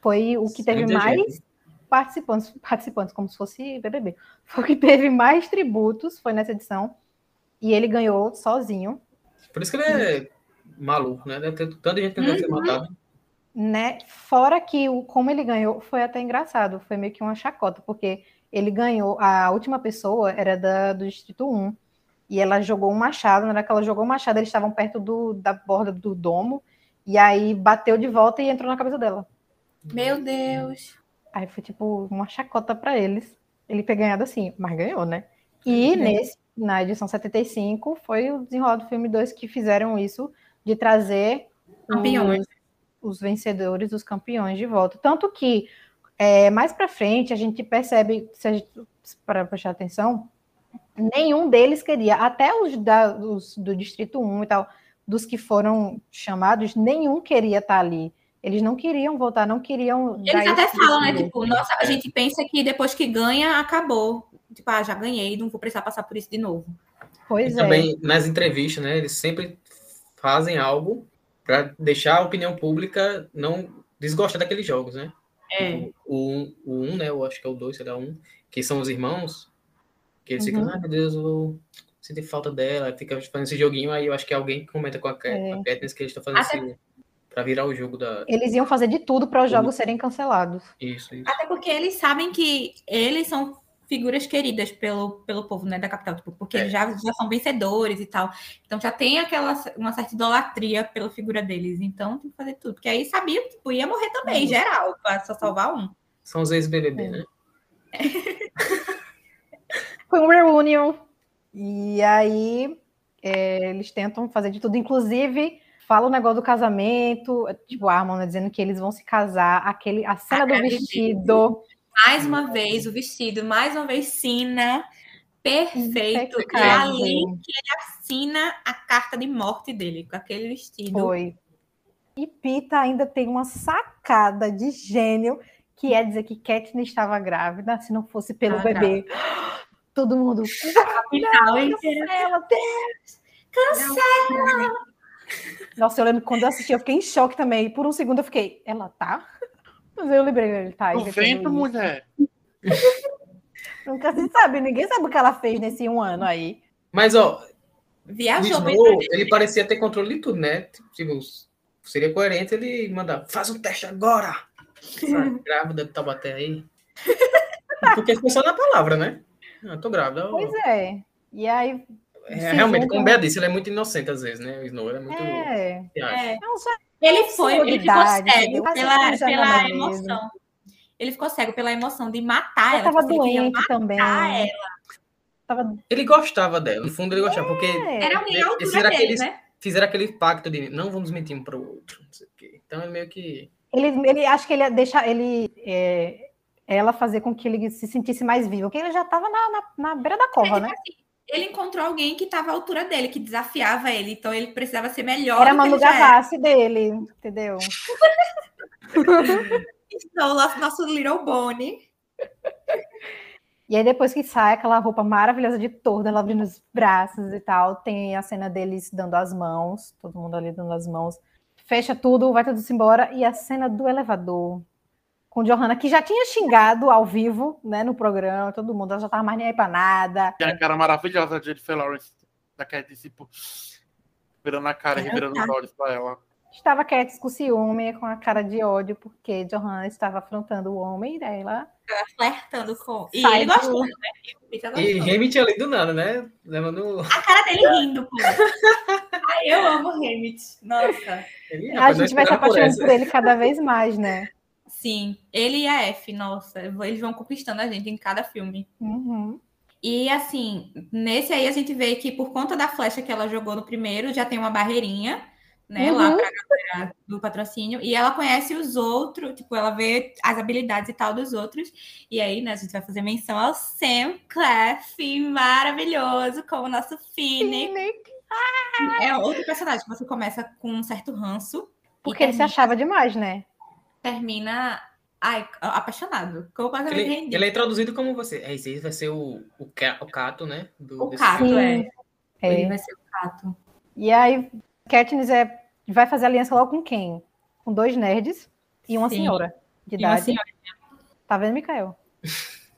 foi o que teve mais gente. participantes, participantes, como se fosse BBB. Foi o que teve mais tributos, foi nessa edição. E ele ganhou sozinho. Por isso que ele é maluco, né? Deve ter tanta gente que uhum. ser matado. Né? Fora que o, como ele ganhou, foi até engraçado. Foi meio que uma chacota, porque ele ganhou, a última pessoa era da, do Distrito 1. E ela jogou um machado. Na hora que ela jogou o um machado, eles estavam perto do, da borda do domo. E aí bateu de volta e entrou na cabeça dela. Meu Deus! Aí foi tipo uma chacota para eles. Ele ter ganhado assim, mas ganhou, né? E é. nesse na edição 75, foi o desenrolar do filme 2 que fizeram isso, de trazer campeões. Os, os vencedores, os campeões de volta. Tanto que, é, mais para frente, a gente percebe, se a gente para prestar atenção, nenhum deles queria, até os, da, os do Distrito 1 e tal, dos que foram chamados, nenhum queria estar tá ali. Eles não queriam voltar, não queriam. Eles até falam, né? Tipo, nossa, a gente pensa que depois que ganha, acabou tipo, ah, já ganhei, não vou precisar passar por isso de novo. Pois e é. Também nas entrevistas, né? Eles sempre fazem algo para deixar a opinião pública não desgostar daqueles jogos, né? É. Tipo, o, o, o um, né? Eu acho que é o dois, será um, que são os irmãos, que eles uhum. ficam, ah, meu Deus, eu senti falta dela, fica fazendo esse joguinho, aí eu acho que alguém comenta com a, Kat, é. a Katniss que eles estão fazendo Até... esse virar o jogo da. Eles iam fazer de tudo para os jogos serem cancelados. Isso, isso. Até porque eles sabem que eles são figuras queridas pelo, pelo povo né, da capital, tipo, porque é. eles já, já são vencedores e tal. Então já tem aquela uma certa idolatria pela figura deles. Então tem que fazer tudo. Porque aí sabia que tipo, ia morrer também, em geral, para só salvar um. São os ex-BBB, né? Foi um reunion. E aí é, eles tentam fazer de tudo, inclusive fala o negócio do casamento, tipo, a Armanda dizendo que eles vão se casar, aquele, a cena do vestido. Mais uma vez, o vestido, mais uma vez, Sina. Perfeito. E ali que ele assina a carta de morte dele, com aquele vestido. Foi. E Pita ainda tem uma sacada de gênio, que é dizer que Katniss estava grávida, se não fosse pelo ah, bebê. Todo mundo. Capital cancela, Deus! Cancela! Nossa, eu lembro quando eu assisti, eu fiquei em choque também. Por um segundo eu fiquei, ela tá? Mas eu lembrei dele, tá? vento, mulher. Nunca se sabe, ninguém sabe o que ela fez nesse um ano aí. Mas, ó, Viajou Snow, ele parecia ter controle de tudo, né? Tipo, seria coerente ele mandar, faz um teste agora! grávida de Taubaté aí. Porque ficou só na palavra, né? Eu tô grávida. Pois é. E aí. É, realmente, como o Bea disse, ele é muito inocente às vezes, né? O Snow é muito. É. é. Ele foi, ele ficou cego pela, pela emoção. Ele ficou cego pela emoção de matar ela. Estava tipo, doente também. Ela. Tava... Ele gostava dela, no fundo ele gostava, porque era alguém altura dele, aqueles, né? fizeram aquele pacto de não vamos mentir um para o outro, não sei o quê. Então ele meio que ele, ele acho que ele ia deixar ele é, ela fazer com que ele se sentisse mais vivo, porque ele já estava na, na, na, beira da cova, é, né? Assim, ele encontrou alguém que estava à altura dele, que desafiava ele, então ele precisava ser melhor. Era Manu Gavassi dele, entendeu? então, nosso, nosso Little Bonnie. E aí, depois que sai aquela roupa maravilhosa de torda, ela abrindo os braços e tal, tem a cena deles dando as mãos, todo mundo ali dando as mãos. Fecha tudo, vai tudo embora. E a cena do elevador, com Johanna, que já tinha xingado ao vivo, né, no programa, todo mundo, ela já tava mais nem aí pra nada. E a cara maravilhosa de Jennifer Lawrence, da Cat, tipo, virando a cara e revirando tá. os olhos pra ela. Estava Cat com ciúme, com a cara de ódio, porque Johanna estava afrontando o homem dela. Flertando com. E Sai ele do... gostou, né? E Hamit ali do nada, né? Levando... A cara dele rindo, pô. Ai, eu amo Hamit. Nossa. Ele, a gente vai se apaixonando por, por ele cada vez mais, né? Sim, ele e a F, nossa, eles vão conquistando a gente em cada filme. Uhum. E assim, nesse aí a gente vê que por conta da flecha que ela jogou no primeiro, já tem uma barreirinha, né, uhum. lá para a galera do patrocínio, e ela conhece os outros, tipo, ela vê as habilidades e tal dos outros, e aí, né, a gente vai fazer menção ao Sam Clef, maravilhoso, como nosso Finnick. Ah! É outro personagem que você começa com um certo ranço. Porque ele se achava demais, né? Termina Ai, apaixonado. Ele, ele, é introduzido como você. É, esse vai ser o, o, o Cato, né? Do, o Cato, é. é. Ele vai ser o Cato. E aí, Katniss é, vai fazer aliança logo com quem? Com dois nerds e uma Sim. senhora de idade. Senhora. Tá vendo, Mikael?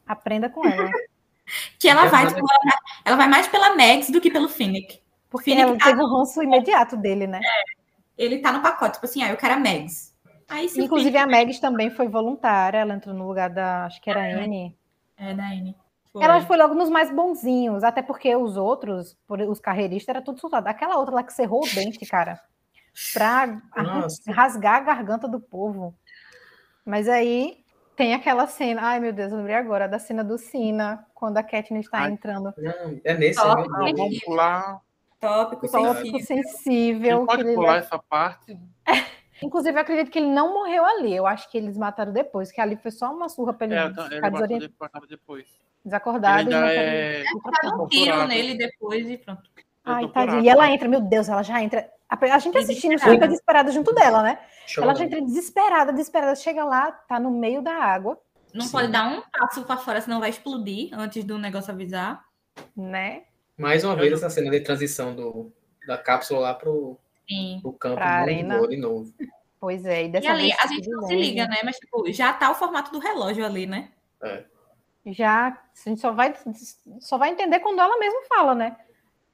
Aprenda com ela. que ela vai, tipo, ela, ela, vai mais pela Max do que pelo Finnick. Porque Finnick ela tá teve o ranço imediato dele, né? É. Ele tá no pacote, tipo assim, ah, eu quero a Mags. Aí, Inclusive, a Megs também foi voluntária, ela entrou no lugar da, acho que era a N. É, da N. Foi. Ela foi logo nos mais bonzinhos, até porque os outros, os carreiristas, era tudo soltado. Aquela outra lá que cerrou o dente, cara, pra Nossa. rasgar a garganta do povo. Mas aí tem aquela cena, ai meu Deus, eu lembrei agora da cena do Sina, quando a Katniss está entrando. Não, é nesse, né? Vamos pular. Tópico, Tópico sensível. sensível pode pular essa parte? Inclusive, eu acredito que ele não morreu ali. Eu acho que eles mataram depois, que ali foi só uma surra pra ele é, ficar ele desorientado. depois. Desacordado. Ele é... um tiro nele depois e pronto. Ai, tadinho. E ela entra, meu Deus, ela já entra. A gente assistindo fica desesperada junto dela, né? Ela já entra desesperada, desesperada. Chega lá, tá no meio da água. Não Sim. pode dar um passo para fora, senão vai explodir antes do negócio avisar. Né? Mais uma vez essa cena de transição do, da cápsula lá pro, Sim. O campo pra arena. de novo. Pois é, e dessa e ali, vez a gente não se liga, né? Mas tipo, já tá o formato do relógio ali, né? É. Já, a gente só vai, só vai entender quando ela mesma fala, né?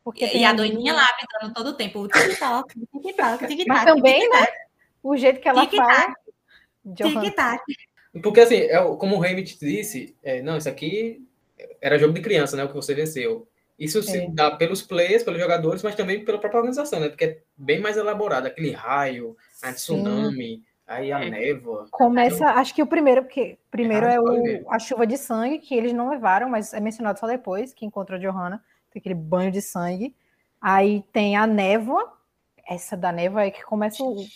Porque e, e a doidinha lá avisando todo o tempo, o tic-tac, tic-tac, tic-tac. Mas também, né? O jeito que ela fala. Tic-tac. Porque assim, é, como o Hamid disse, é, não, isso aqui era jogo de criança, né? O que você venceu. Isso se é. dá pelos players, pelos jogadores, mas também pela própria organização, né? Porque é bem mais elaborado. Aquele raio, a tsunami, Sim. aí a é. névoa. Começa, acho que o primeiro, porque primeiro é, é o, a chuva de sangue, que eles não levaram, mas é mencionado só depois, que encontra a Johanna. Tem aquele banho de sangue. Aí tem a névoa. Essa da névoa é que começa o...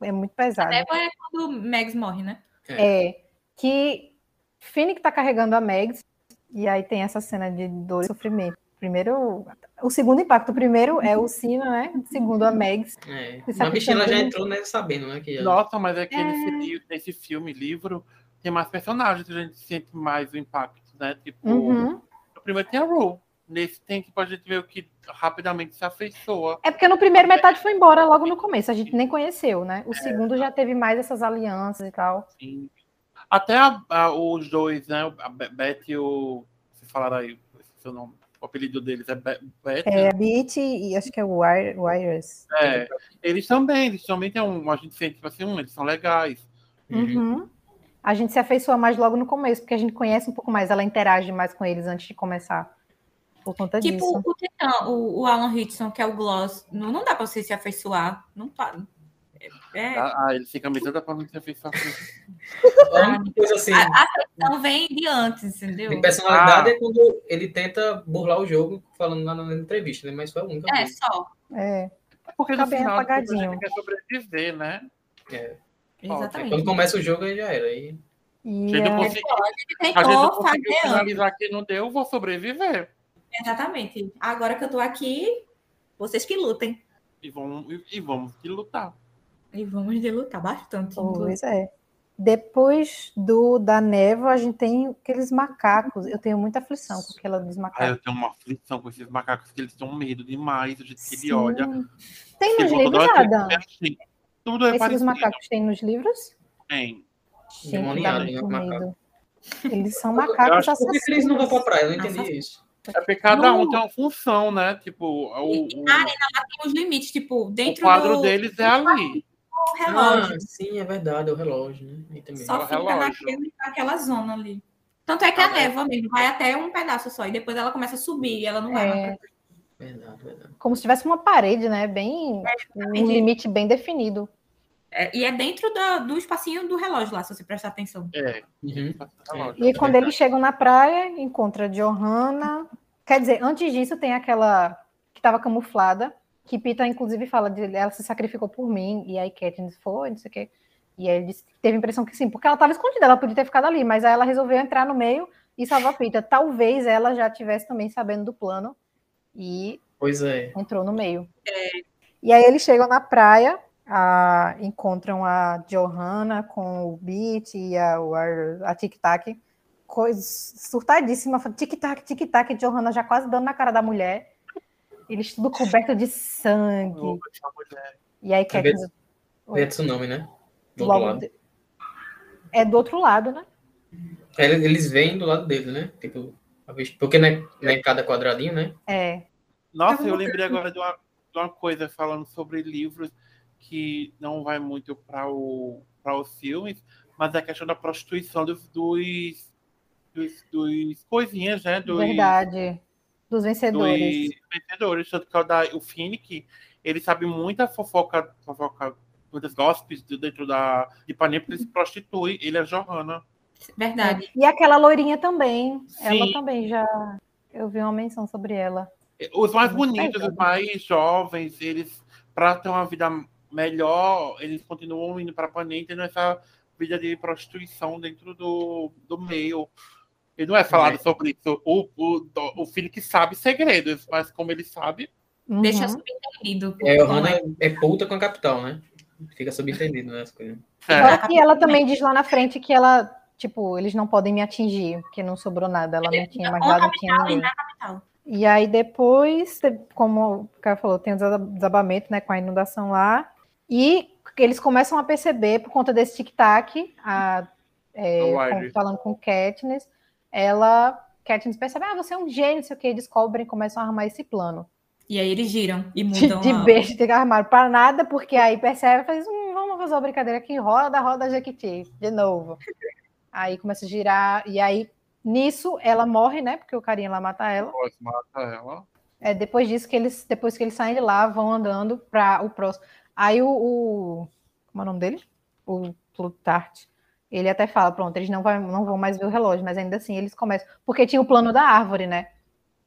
É muito pesado. A névoa é quando o Megs morre, né? É. é que Finnick tá carregando a Megs, e aí tem essa cena de dor e sofrimento primeiro, o segundo impacto, o primeiro é o Sino, né? O segundo a Megs. É. A bichinha já entrou né, sabendo, né? Que Nossa, mas é que é... Nesse, nesse filme, livro, tem mais personagens, a gente sente mais o impacto, né? Tipo, uhum. o primeiro tem a Rue. Nesse tem, tipo, a gente ver o que rapidamente se afeiçoa. É porque no primeiro metade foi embora logo no começo, a gente nem conheceu, né? O é. segundo já teve mais essas alianças e tal. Sim. Até a, a, os dois, né? A Beth e o. Vocês falaram aí, seu nome o apelido deles é Beth. É, Beat e acho que é o Wires. É, eles também, eles também têm um, a gente sente, tipo assim, um, eles são legais. Uhum. A gente se afeiçoa mais logo no começo, porque a gente conhece um pouco mais, ela interage mais com eles antes de começar. Por conta tipo, disso. O, o, o Alan Hitchson, que é o Gloss, não, não dá pra você se afeiçoar. Não para. É... Ah, ele fica me dando pra não ter feito assim. A, a afeição vem de antes, entendeu? De personalidade ah. é quando ele tenta burlar o jogo, falando lá na entrevista, né? Mas foi a única. É, vez. só. É. Porque tá bem final, apagadinho. A quer sobreviver, né? É. Exatamente. Quando começa o jogo, aí já era. Aí... E, a gente não conseguiu, a gente não conseguiu finalizar que não deu, vou sobreviver. Exatamente. Agora que eu tô aqui, vocês que lutem. E vamos, e, e vamos que lutar. E vamos de lutar bastante. Pois é. Depois do da névoa, a gente tem aqueles macacos. Eu tenho muita aflição com aquela dos macacos. Ah, eu tenho uma aflição com esses macacos, que eles têm medo demais, do jeito que ele olha. Tem nos livros, Adam? Assim. Tudo é Esses macacos tem nos livros? Tem. Gente, dá muito medo. Eles são macacos assassinos. Por que eles não vão pra praia? Eu não entendi isso. É porque cada um tem uma função, né? Tipo, o, o... A arena lá tem os limites, tipo, dentro o quadro do... deles é ali relógio. Ah, sim, é verdade, é o relógio, né? Só é fica naquele, naquela zona ali. Tanto é que ah, a névoa é. mesmo vai até um pedaço só, e depois ela começa a subir, e ela não vai. É... Verdade, verdade. Como se tivesse uma parede, né? Bem. É, um limite bem definido. É, e é dentro do, do espacinho do relógio lá, se você prestar atenção. É. Uhum. E quando eles chegam na praia, encontra Johanna. Quer dizer, antes disso tem aquela que estava camuflada, que Pita, inclusive, fala de ela se sacrificou por mim, e aí Katniss foi, não sei o quê. E aí ele disse, teve a impressão que sim, porque ela estava escondida, ela podia ter ficado ali, mas aí ela resolveu entrar no meio e salvar Pita. Talvez ela já tivesse também sabendo do plano e pois é. entrou no meio. É. E aí eles chegam na praia, a, encontram a Johanna com o Beat e a, a, a Tic Tac, coisa surtadíssima, tic tac, tic tac, Johanna já quase dando na cara da mulher. Eles tudo coberto de sangue. E aí quer dizer. É tsunami, né? Do Logo de... É do outro lado, né? É, eles vêm do lado dele, né? Tipo, porque não é, não é em cada quadradinho, né? É. Nossa, eu lembrei agora de uma, de uma coisa falando sobre livros que não vai muito para os filmes, mas é a questão da prostituição dos, dos dos, dos coisinhas, né? Dos, Verdade. Dos vencedores. Dos vencedores. Tanto que é o, da, o Finnick, ele sabe muita fofoca, fofoca muitas gossips dentro da, de Ipanema, porque ele se prostitui. Ele é Johanna. Verdade. E aquela loirinha também. Sim. Ela também já. Eu vi uma menção sobre ela. Os mais bonitos, os mais jovens, eles, para ter uma vida melhor, eles continuam indo para Panenta nessa vida de prostituição dentro do, do meio. E não é falado é. sobre isso. O, o, o filho que sabe segredos, mas como ele sabe. Uhum. Deixa subentendido. É, o Hannah é, é puta com a capital, né? Fica subentendido né, coisas. É. E ela também diz lá na frente que ela, tipo, eles não podem me atingir, porque não sobrou nada. Ela não tinha mais nada, não tinha ninguém. E aí depois, como o cara falou, tem o desabamento, né, com a inundação lá. E eles começam a perceber, por conta desse tic-tac, é, falando com Katniss, ela, Katniss percebe, ah, você é um gênio, sei o que, descobrem, começam a armar esse plano. E aí eles giram e mudam. De, de beijo, tem que armar para nada, porque aí percebe e faz, hum, vamos fazer uma brincadeira aqui, roda, roda Jequiti, de novo. aí começa a girar, e aí, nisso, ela morre, né, porque o carinha lá mata ela. Mata ela. É depois disso que eles, depois que eles saem de lá, vão andando para o próximo. Aí o, o, como é o nome dele? O Plutart ele até fala, pronto, eles não, vai, não vão mais ver o relógio, mas ainda assim eles começam. Porque tinha o plano da árvore, né?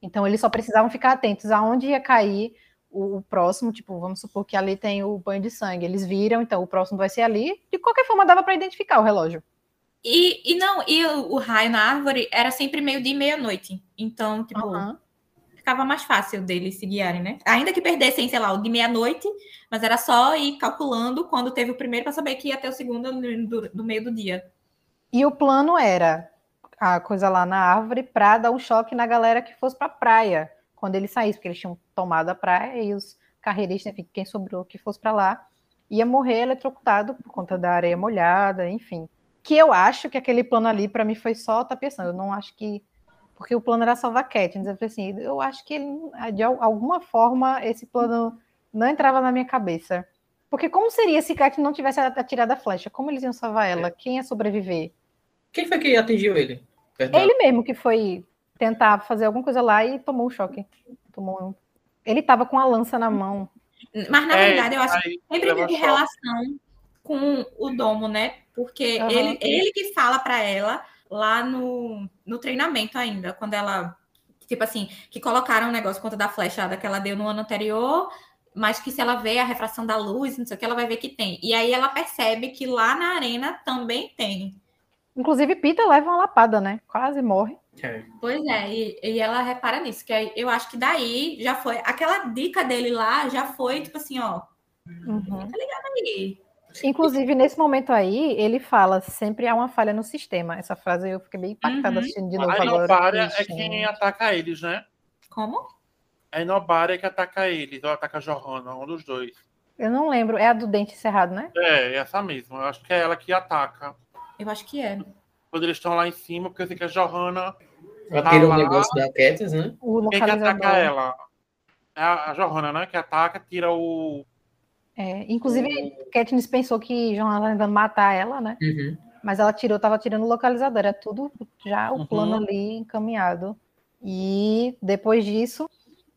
Então eles só precisavam ficar atentos aonde ia cair o, o, próximo, tipo, vamos supor que ali tem o banho de sangue. Eles viram, então o próximo vai ser ali. De qualquer forma, dava para identificar o relógio. E, e não, e o, o, raio na árvore era sempre meio dia e meia-noite. Então, tipo, uhum ficava mais fácil deles se guiarem, né? Ainda que perdessem, sei lá, o de meia-noite, mas era só ir calculando quando teve o primeiro para saber que ia ter o segundo do, do, meio do dia. E o plano era a coisa lá na árvore para dar um choque na galera que fosse para a praia quando eles saíssem, porque eles tinham tomado a praia e os carreiristas, enfim, quem sobrou que fosse para lá, ia morrer eletrocutado por conta da areia molhada, enfim. Que eu acho que aquele plano ali para mim foi só tapeação. Eu não acho que porque o plano era salvar Katniss. Eu falei assim, eu acho que ele, de alguma forma esse plano não entrava na minha cabeça. Porque como seria se Katniss não tivesse atirado a flecha? Como eles iam salvar ela? É. Quem ia sobreviver? Quem foi que atingiu ele? Verdade. Ele mesmo que foi tentar fazer alguma coisa lá e tomou um choque. Tomou um... Ele estava com a lança na mão. Mas na é, verdade eu acho que sempre teve relação com o domo, né? Porque uhum. ele, ele que fala para ela lá no, no treinamento ainda, quando ela, tipo assim, que colocaram um negócio contra da flechada que ela deu no ano anterior, mas que se ela vê a refração da luz, não sei o que, ela vai ver que tem. E aí ela percebe que lá na arena também tem. Inclusive, Pita leva uma lapada, né? Quase morre. É. Pois é, e, e, ela repara nisso, que eu acho que daí já foi. Aquela dica dele lá já foi, tipo assim, ó. Uhum. Fica ligado aí. Inclusive, nesse momento aí, ele fala sempre há uma falha no sistema. Essa frase eu fiquei bem impactada uhum. assistindo de novo a agora. A Inobária é quem ataca eles, né? Como? A Inobária é que ataca eles, ou ataca a Johanna, um dos dois. Eu não lembro. É a do dente cerrado, né? É, essa mesma. Eu acho que é ela que ataca. Eu acho que é. Quando eles estão lá em cima, porque eu sei que a Johanna. Ela tá tira o negócio da Katniss, né? Quem que ataca ela? É a Johanna, né? Que ataca, tira o é, inclusive, Katniss pensou que Johanna estava tentando matar ela, né? Uhum. Mas ela tirou, estava tirando o localizador, era tudo já o plano uhum. ali encaminhado. E depois disso,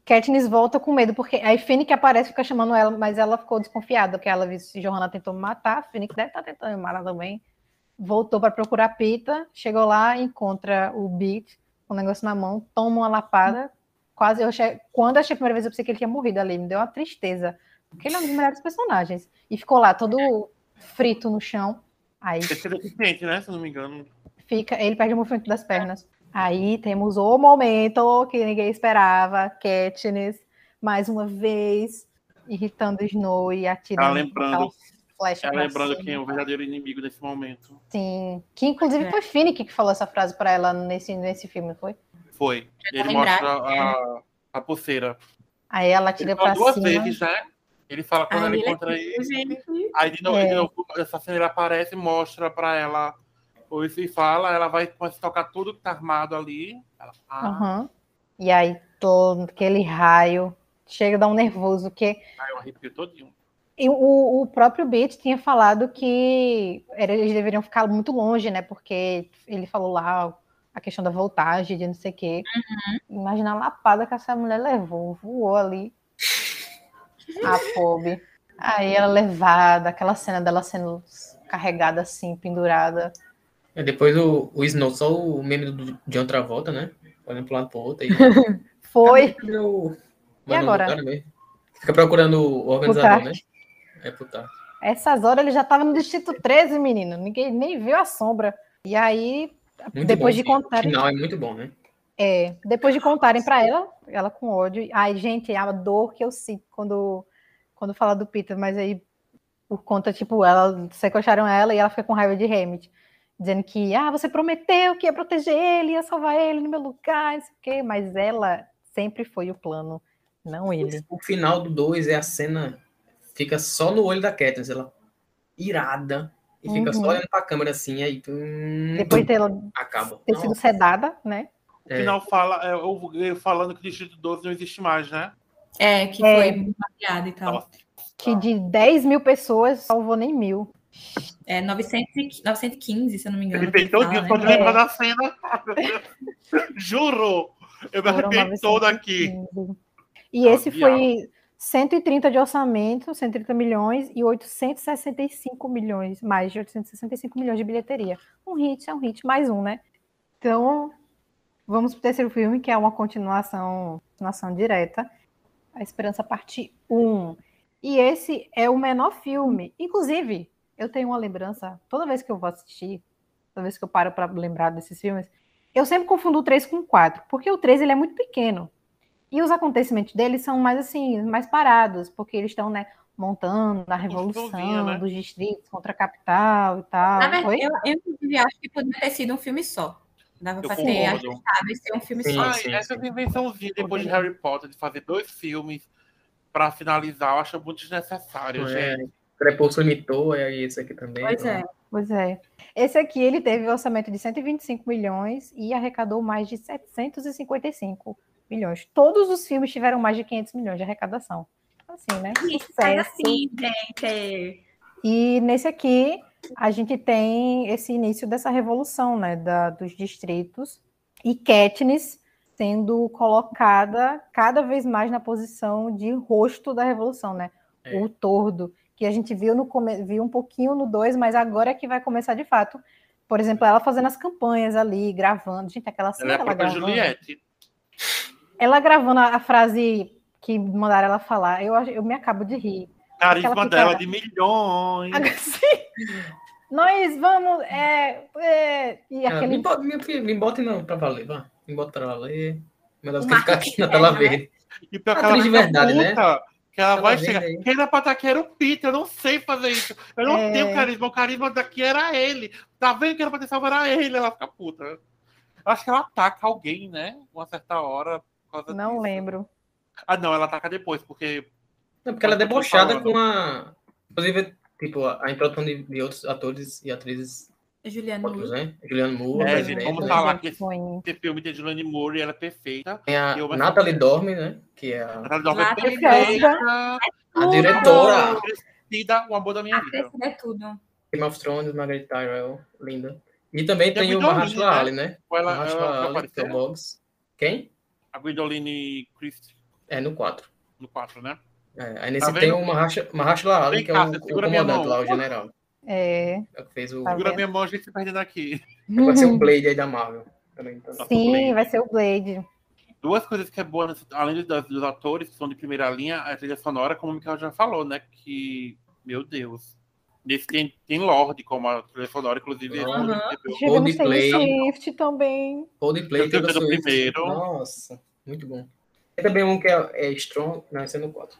Katniss volta com medo, porque aí Fennec aparece fica chamando ela, mas ela ficou desconfiada, porque ela viu se Johanna tentou me matar, Fennec deve estar tá tentando me matar também. Voltou para procurar Pita, chegou lá, encontra o Beat com o negócio na mão, toma uma lapada, quase. Eu achei, quando eu achei a primeira vez, eu pensei que ele tinha morrido ali. Me deu uma tristeza. Porque ele é um dos melhores personagens. E ficou lá todo frito no chão. Aí. Terceiro deficiente, né? Se eu não me engano. Fica, ele perde o movimento das pernas. Aí temos o momento que ninguém esperava, Katniss, mais uma vez, irritando Snow e atirando. Tá lembrando, tá lembrando quem é o verdadeiro inimigo desse momento. Sim, que inclusive é. foi Finnick que falou essa frase para ela nesse, nesse filme, foi? Foi. Ele mostra a, a pulseira. Aí ela tira para cima. duas vezes, né? Ele fala quando ela encontra ele. Aí de novo, é. de novo, essa cena ele aparece e mostra para ela ou se fala, ela vai começar a tocar tudo que tá armado ali. Ela, ah. uhum. E aí, todo aquele raio, chega a dar um nervoso, que... Ah, eu arrepio todinho. E o, o próprio Beat tinha falado que eles deveriam ficar muito longe, né? Porque ele falou lá a questão da voltagem, de não sei o quê. Uhum. Imagina a lapada que essa mulher levou, voou ali. A pobre. Aí ela levada, aquela cena dela sendo carregada assim, pendurada. É, depois o, o Snow, só o meme do John Travolta, né? Olhando um lado para o outro. Aí... Foi. Meu... E agora? Fica procurando o organizador, né? É putar. Essas horas ele já estava no Distrito 13, menino. Ninguém nem viu a sombra. E aí, muito depois bom, de contarem. O final é muito bom, né? É, depois de contarem para ela, ela com ódio. Ai, gente, é a dor que eu sinto quando, quando fala do Peter, mas aí, por conta, tipo, ela sequestraram ela e ela fica com raiva de Hammett dizendo que ah, você prometeu que ia proteger ele, ia salvar ele no meu lugar, não sei o quê, mas ela sempre foi o plano, não ele. O final do 2 é a cena fica só no olho da Katniss, ela irada e fica uhum. só olhando pra câmera assim, aí tum, depois de ela acaba. ter sido sedada, né? O final fala, é, eu, falando que o Distrito 12 não existe mais, né? É, que é. foi mapeado e tal. Que de 10 mil pessoas salvou nem mil. É 900, 915, se eu não me engano. Ele fez todinho, né? pode lembrar é. da cena. Juro! Eu me arrependi todo aqui. E esse foi 130 de orçamento, 130 milhões e 865 milhões, mais de 865 milhões de bilheteria. Um hit é um hit, mais um, né? Então, vamos para o terceiro filme, que é uma continuação, continuação direta. A Esperança Parte 1. E esse é o menor filme. Inclusive, eu tenho uma lembrança, toda vez que eu vou assistir, toda vez que eu paro para lembrar desses filmes, eu sempre confundo o 3 com o 4, porque o 3 ele é muito pequeno. E os acontecimentos dele são mais assim, mais parados, porque eles estão, né, montando a revolução né? dos distritos contra a capital e tal. Na verdade, eu, eu acho que poderia ter sido um filme só. Dava para ter acertado e ser um filme sim, só. Sim, essa invençãozinha depois de Harry Potter, de fazer dois filmes para finalizar, eu acho muito desnecessário, é. gente. Crepúsculo imitou, é esse aqui também. Pois então. é, pois é. Esse aqui ele teve um orçamento de 125 milhões e arrecadou mais de 755 milhões. Todos os filmes tiveram mais de 500 milhões de arrecadação. Assim, né? Sucesso. Assim, gente. E nesse aqui a gente tem esse início dessa revolução, né, da, dos distritos e Katniss sendo colocada cada vez mais na posição de rosto da revolução, né? É. O tordo que a gente viu, no, viu um pouquinho no 2, mas agora é que vai começar de fato. Por exemplo, ela fazendo as campanhas ali, gravando. Gente, aquela cena. Ela é a própria Juliette. Ela gravando a, a, frase que mandaram ela falar, eu, eu me acabo de rir. Carisma dela de milhões. Nós vamos. É, é, e aquele... me, bote, me, me bote não, pra valer, vá. Me bote pra valer. Meu Deus, ficar aqui na tela verde. E pior que ela de verdade, né? puta, né? Que ela vai chegar. Quem era pra estar aqui era o Peter. Eu não sei fazer isso. Eu não é... tenho carisma. O carisma daqui era ele. Tá vendo que era pra ter salvo era ele. Ela fica puta. Eu acho que ela ataca alguém, né? Uma certa hora. não disso. lembro. Ah, não, ela ataca depois, porque. Não, porque ela é debochada com a. Inclusive, tipo, a introdução de, de outros atores e atrizes Julianne Moore. Né? Julianne Moore. É, gente, vamos falar que esse, esse, filme tem Julianne Moore e ela é perfeita. Tem a Natalie Dorme, né? Que é a... Natalie Dorme é perfeita. A diretora. Crescida, o amor da minha vida. é tudo. Game of Thrones, Margaret Tyrell, linda. E também e tem o Mahershala né? Ali, né? Ela, Mahershala Ali, que é o Boggs. Quem? A Gwendoline Christie. É, no 4. No 4, né? É, aí nesse tá tem o Mahershala Ali, que é o, o comandante lá, o general. É. é fez o... Tá Segura minha mão, a gente se perdendo aqui. Pode ser um Blade aí da Marvel. Também, então. Sim, vai ser o Blade. duas coisas que é boa, além dos, dos, atores que são de primeira linha, a trilha sonora, como o Mikael já falou, né? Que, meu Deus. Nesse tem, tem Lorde como a trilha sonora, inclusive. Uhum. Coldplay. Shift também. Coldplay, tem o primeiro. Nossa, muito bom. Tem também um que é, é Strong. Não, esse é no 4.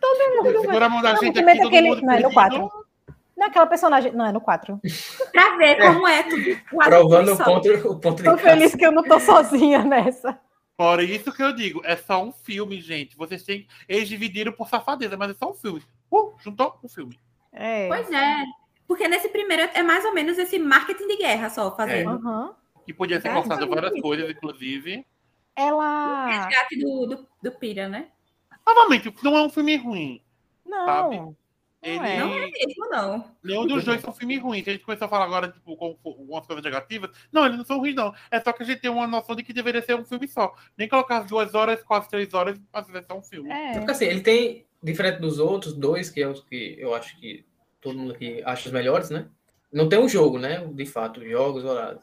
Todo mundo. Segura a mão da gente aqui, todo aquele... mundo Não, é no 4. Não, aquela personagem. Não, é no 4. pra ver como é, tudo. Provando o ponto, o ponto de Tô feliz que eu não tô sozinha nessa. Por isso que eu digo, é só um filme, gente. Vocês têm. Eles dividiram por safadeza, mas é só um filme. Uh, juntou um filme. É. Pois é. Porque nesse primeiro é mais ou menos esse marketing de guerra só fazendo. É. Uhum. Que podia ser é, várias coisas, inclusive. Ela. O resgate do, do, do Pira, né? Novamente, não é um filme ruim. Não. Sabe? Ele... Não, é. não é mesmo, não. Nenhum dos dois são filmes ruins. Se a gente começou a falar agora, tipo, com algumas coisas negativas, não, eles não são ruins, não. É só que a gente tem uma noção de que deveria ser um filme só. Nem colocar as duas horas, quase três horas, pra ser só um filme. É. Porque assim, ele tem, diferente dos outros dois, que, é que eu acho que todo mundo aqui acha os melhores, né? Não tem um jogo, né? De fato, jogos, horários.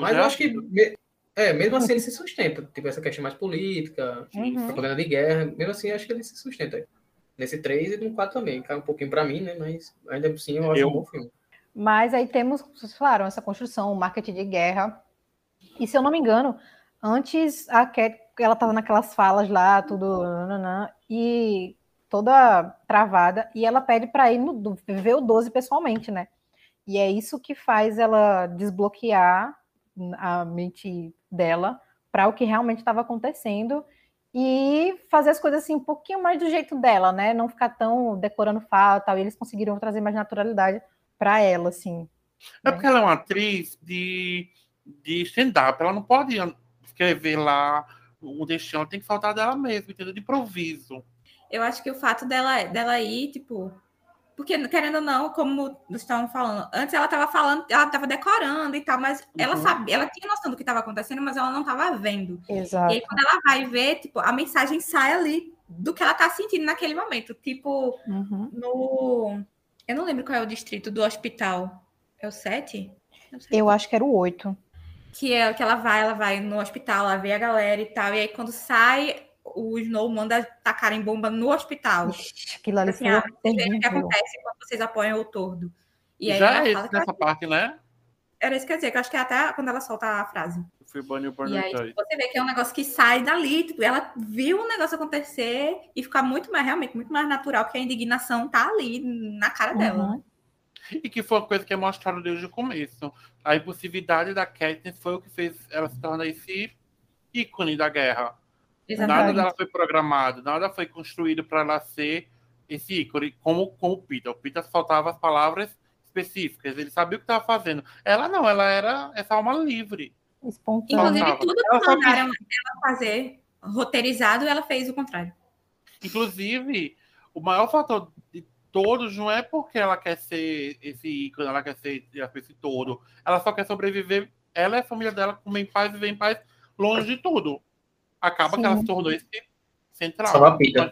Mas eu acho que é, mesmo assim ele se sustenta. Tipo, essa questão mais política, uhum. propaganda de guerra, mesmo assim acho que ele se sustenta. Nesse 3 e no 4 também. Cai um pouquinho para mim, né? Mas ainda assim eu acho eu... um bom filme. Mas aí temos, vocês falaram, essa construção, o marketing de guerra. E se eu não me engano, antes a Cat, ela tava naquelas falas lá, tudo. Nanana, e toda travada, e ela pede para ir no, ver o 12 pessoalmente, né? E é isso que faz ela desbloquear a mente dela para o que realmente estava acontecendo e fazer as coisas assim um pouquinho mais do jeito dela, né? Não ficar tão decorando fala tal. E eles conseguiram trazer mais naturalidade para ela, assim. É né? porque ela é uma atriz de, de stand-up. Ela não pode escrever lá o destino, ela tem que faltar dela mesmo, entendeu? De improviso. Eu acho que o fato dela, dela ir, tipo, porque, querendo ou não, como vocês estavam falando, antes ela estava falando, ela estava decorando e tal, mas uhum. ela sabia, ela tinha noção do que estava acontecendo, mas ela não estava vendo. Exato. E aí, quando ela vai ver, tipo, a mensagem sai ali do que ela está sentindo naquele momento. Tipo, uhum. no. Eu não lembro qual é o distrito do hospital. É o 7? Eu acho que era o 8. Que é que ela vai, ela vai no hospital, ela vê a galera e tal. E aí, quando sai, o Snow manda tacarem bomba no hospital. Aquilo ali assim, ah, o que acontece quando vocês apoiam o tordo. E aí Já é isso nessa parte, né? Era isso que eu ia dizer, que eu acho que é até quando ela solta a frase. Fui banho por e aí tipo, você vê que é um negócio que sai dali, tipo, ela viu o negócio acontecer e ficar muito mais, realmente, muito mais natural, porque a indignação tá ali na cara dela. Uhum. E que foi uma coisa que é mostrada desde o começo. A impulsividade da Katniss foi o que fez ela se tornar esse ícone da guerra. Exatamente. Nada dela foi programado, nada foi construído para ela ser esse ícone, como, como o Peter. O Peter faltava as palavras específicas, ele sabia o que estava fazendo. Ela não, ela era essa alma livre. Espontânea. Inclusive, tudo que ela mandaram ela fazer roteirizado, ela fez o contrário. Inclusive, o maior fator de todos não é porque ela quer ser esse ícone, ela quer ser esse todo. Ela só quer sobreviver, ela e a família dela comem em paz e vivem em paz longe de tudo acaba Sim. que ela se tornou esse central. Salva-pita.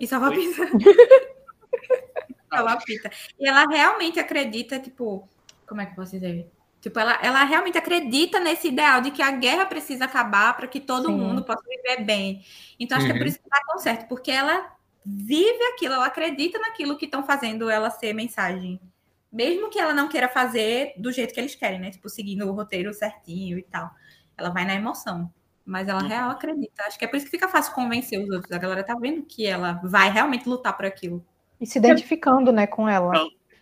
E salva-pita. salva-pita. E ela realmente acredita, tipo, como é que eu posso dizer? Tipo, ela, ela realmente acredita nesse ideal de que a guerra precisa acabar para que todo Sim. mundo possa viver bem. Então, acho uhum. que é por uhum. isso que tá tão certo, porque ela vive aquilo, ela acredita naquilo que estão fazendo ela ser mensagem. Mesmo que ela não queira fazer do jeito que eles querem, né? Tipo, seguindo o roteiro certinho e tal. Ela vai na emoção. Mas ela uhum. real acredita. Acho que é por isso que fica fácil convencer os outros. A galera tá vendo que ela vai realmente lutar por aquilo. E se identificando, né, com ela.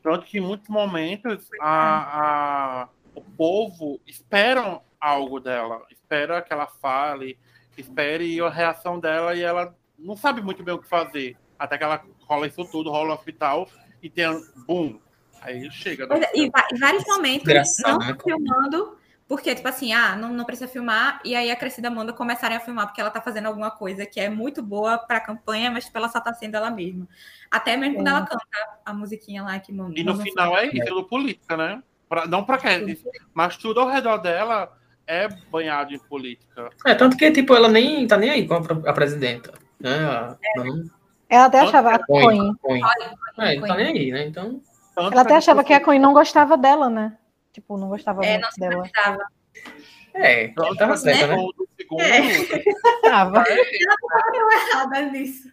Pronto, que em muitos momentos a, a, o povo esperam algo dela. Espera que ela fale, espere a reação dela e ela não sabe muito bem o que fazer. Até que ela rola isso tudo, rola no hospital e tem um Aí chega. Né? E, e vários momentos, não né? filmando, porque, tipo assim, ah, não, não precisa filmar, e aí a Crescida manda começarem a filmar, porque ela tá fazendo alguma coisa que é muito boa pra campanha, mas tipo, ela só tá sendo ela mesma. Até mesmo é. quando ela canta a musiquinha lá que manda. E no final é isso, política, né? Pra, não pra Katniss, mas tudo ao redor dela é banhado em política. É, tanto que, tipo, ela nem tá nem aí com a, presidenta. Né? É. Não... Ela até achava a Coin. É, não tá nem aí, né? Então. Ela até achava que a Coin não gostava dela, né? Tipo, não gostava é, muito não dela. É, ela tava certa, né? segundo. É. Tava. Ela errada nisso.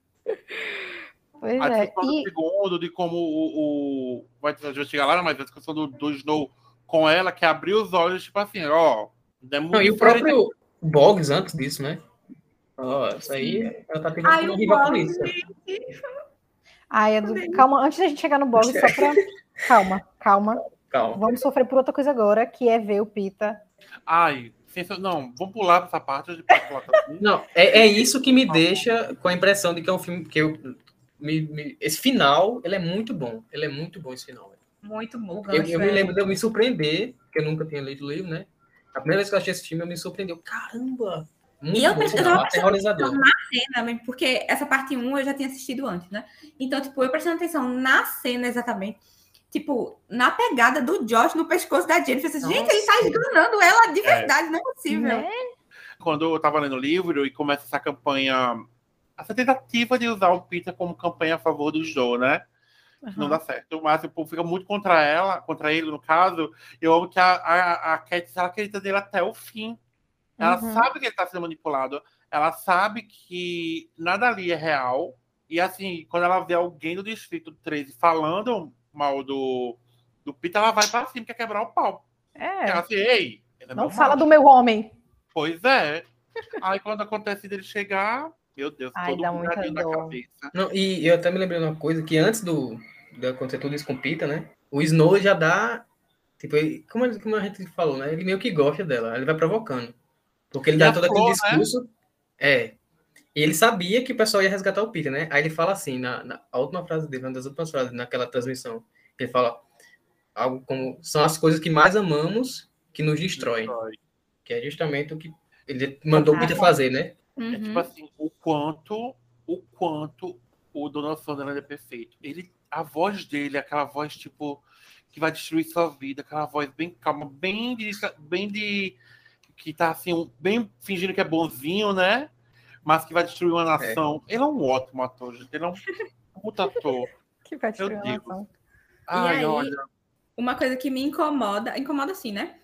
Pois a é. E... do segundo, de como o. o vai chegar lá, mas a discussão do, do Snow com ela, que abriu os olhos, tipo assim, ó. Não, e o próprio Boggs antes disso, né? Ó, isso aí, ela tá pegando uma rival polícia. Ai, Edu, calma, antes da gente chegar no Boggs, só pra. Calma, calma. Calma. Vamos sofrer por outra coisa agora, que é ver o Pita. Ai, não, vamos pular essa parte. De... não, é, é isso que me deixa com a impressão de que é um filme que eu. Me, me, esse final, ele é muito bom. Ele é muito bom esse final. Muito bom. Eu, eu me lembro de eu me surpreender, porque eu nunca tinha lido o livro, né? A primeira vez que eu achei esse filme, eu me surpreendeu. Caramba! Muito e eu, bom, eu tava prestando na cena, porque essa parte 1 eu já tinha assistido antes, né? Então, tipo, eu prestando atenção na cena exatamente tipo, na pegada do Josh no pescoço da Jennifer. Assim, Gente, ele tá esganando ela de é. verdade, é. não é possível. Né? Quando eu tava lendo o livro e começa essa campanha, essa tentativa de usar o Peter como campanha a favor do Joe, né? Uhum. Não dá certo. Mas o povo fica muito contra ela, contra ele, no caso. Eu amo que a, a, a Cat ela acredita nele até o fim. Ela uhum. sabe que ele tá sendo manipulado. Ela sabe que nada ali é real. E assim, quando ela vê alguém do Distrito 13 falando mal do, do Peter, ela vai pra cima, quer quebrar o pau. É. Ela assim, ei. É não fala do meu homem. Pois é. Aí quando acontece dele chegar, meu Deus, Ai, todo mundo na cabeça. Não, e eu até me lembrei de uma coisa, que antes do, de acontecer tudo isso com o Peter, né? O Snow já dá. Tipo, ele, como, como a gente falou, né? Ele meio que gosta dela, ele vai provocando. Porque ele e dá todo flor, aquele né? discurso. Né? É. E ele sabia que o pessoal ia resgatar o Peter, né? Aí ele fala assim, na, na última frase dele, uma das últimas frases naquela transmissão, ele fala algo como são as coisas que mais amamos que nos destroem. Destrói. Que é justamente o que ele mandou o Peter fazer, né? Uhum. É tipo assim, o quanto, o quanto o Donald Sutherland é perfeito. Ele, a voz dele, aquela voz tipo que vai destruir sua vida, aquela voz bem calma, bem de, bem de que tá assim, bem fingindo que é bonzinho, né? Mas que vai destruir uma é. nação. É. Ele é um ótimo ator, gente. Ele é um puta ator. que vai destruir uma nação. Ai, aí, olha. Uma coisa que me incomoda, incomoda sim, né?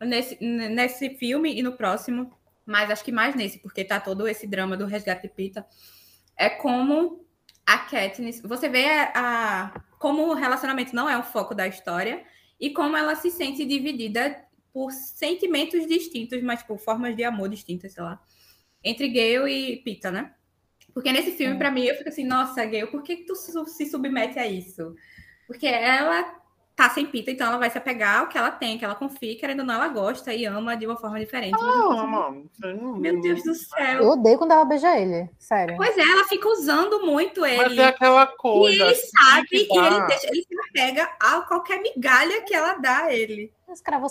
Nesse, nesse filme e no próximo, mas acho que mais nesse, porque tá todo esse drama do resgate de Pita, é como a Katniss, você vê a, a, como o relacionamento não é o foco da história e como ela se sente dividida por sentimentos distintos, mas por formas de amor distintas, sei lá entre Gale e Pita, né? Porque nesse filme, é. para mim, eu fico assim, nossa, Gale, por que, que tu se submete a isso? Porque ela tá sem Pita, então ela vai se apegar ao que ela tem, que ela confia, querendo ou não, ela gosta e ama de uma forma diferente. Ah, mano. Meu Deus do céu. Eu odeio quando ela beija ele, sério. Pois é, ela fica usando muito ele. Mas é aquela coisa. E ele sabe e ele, deixa, ele se apega a qualquer migalha que ela dá a ele.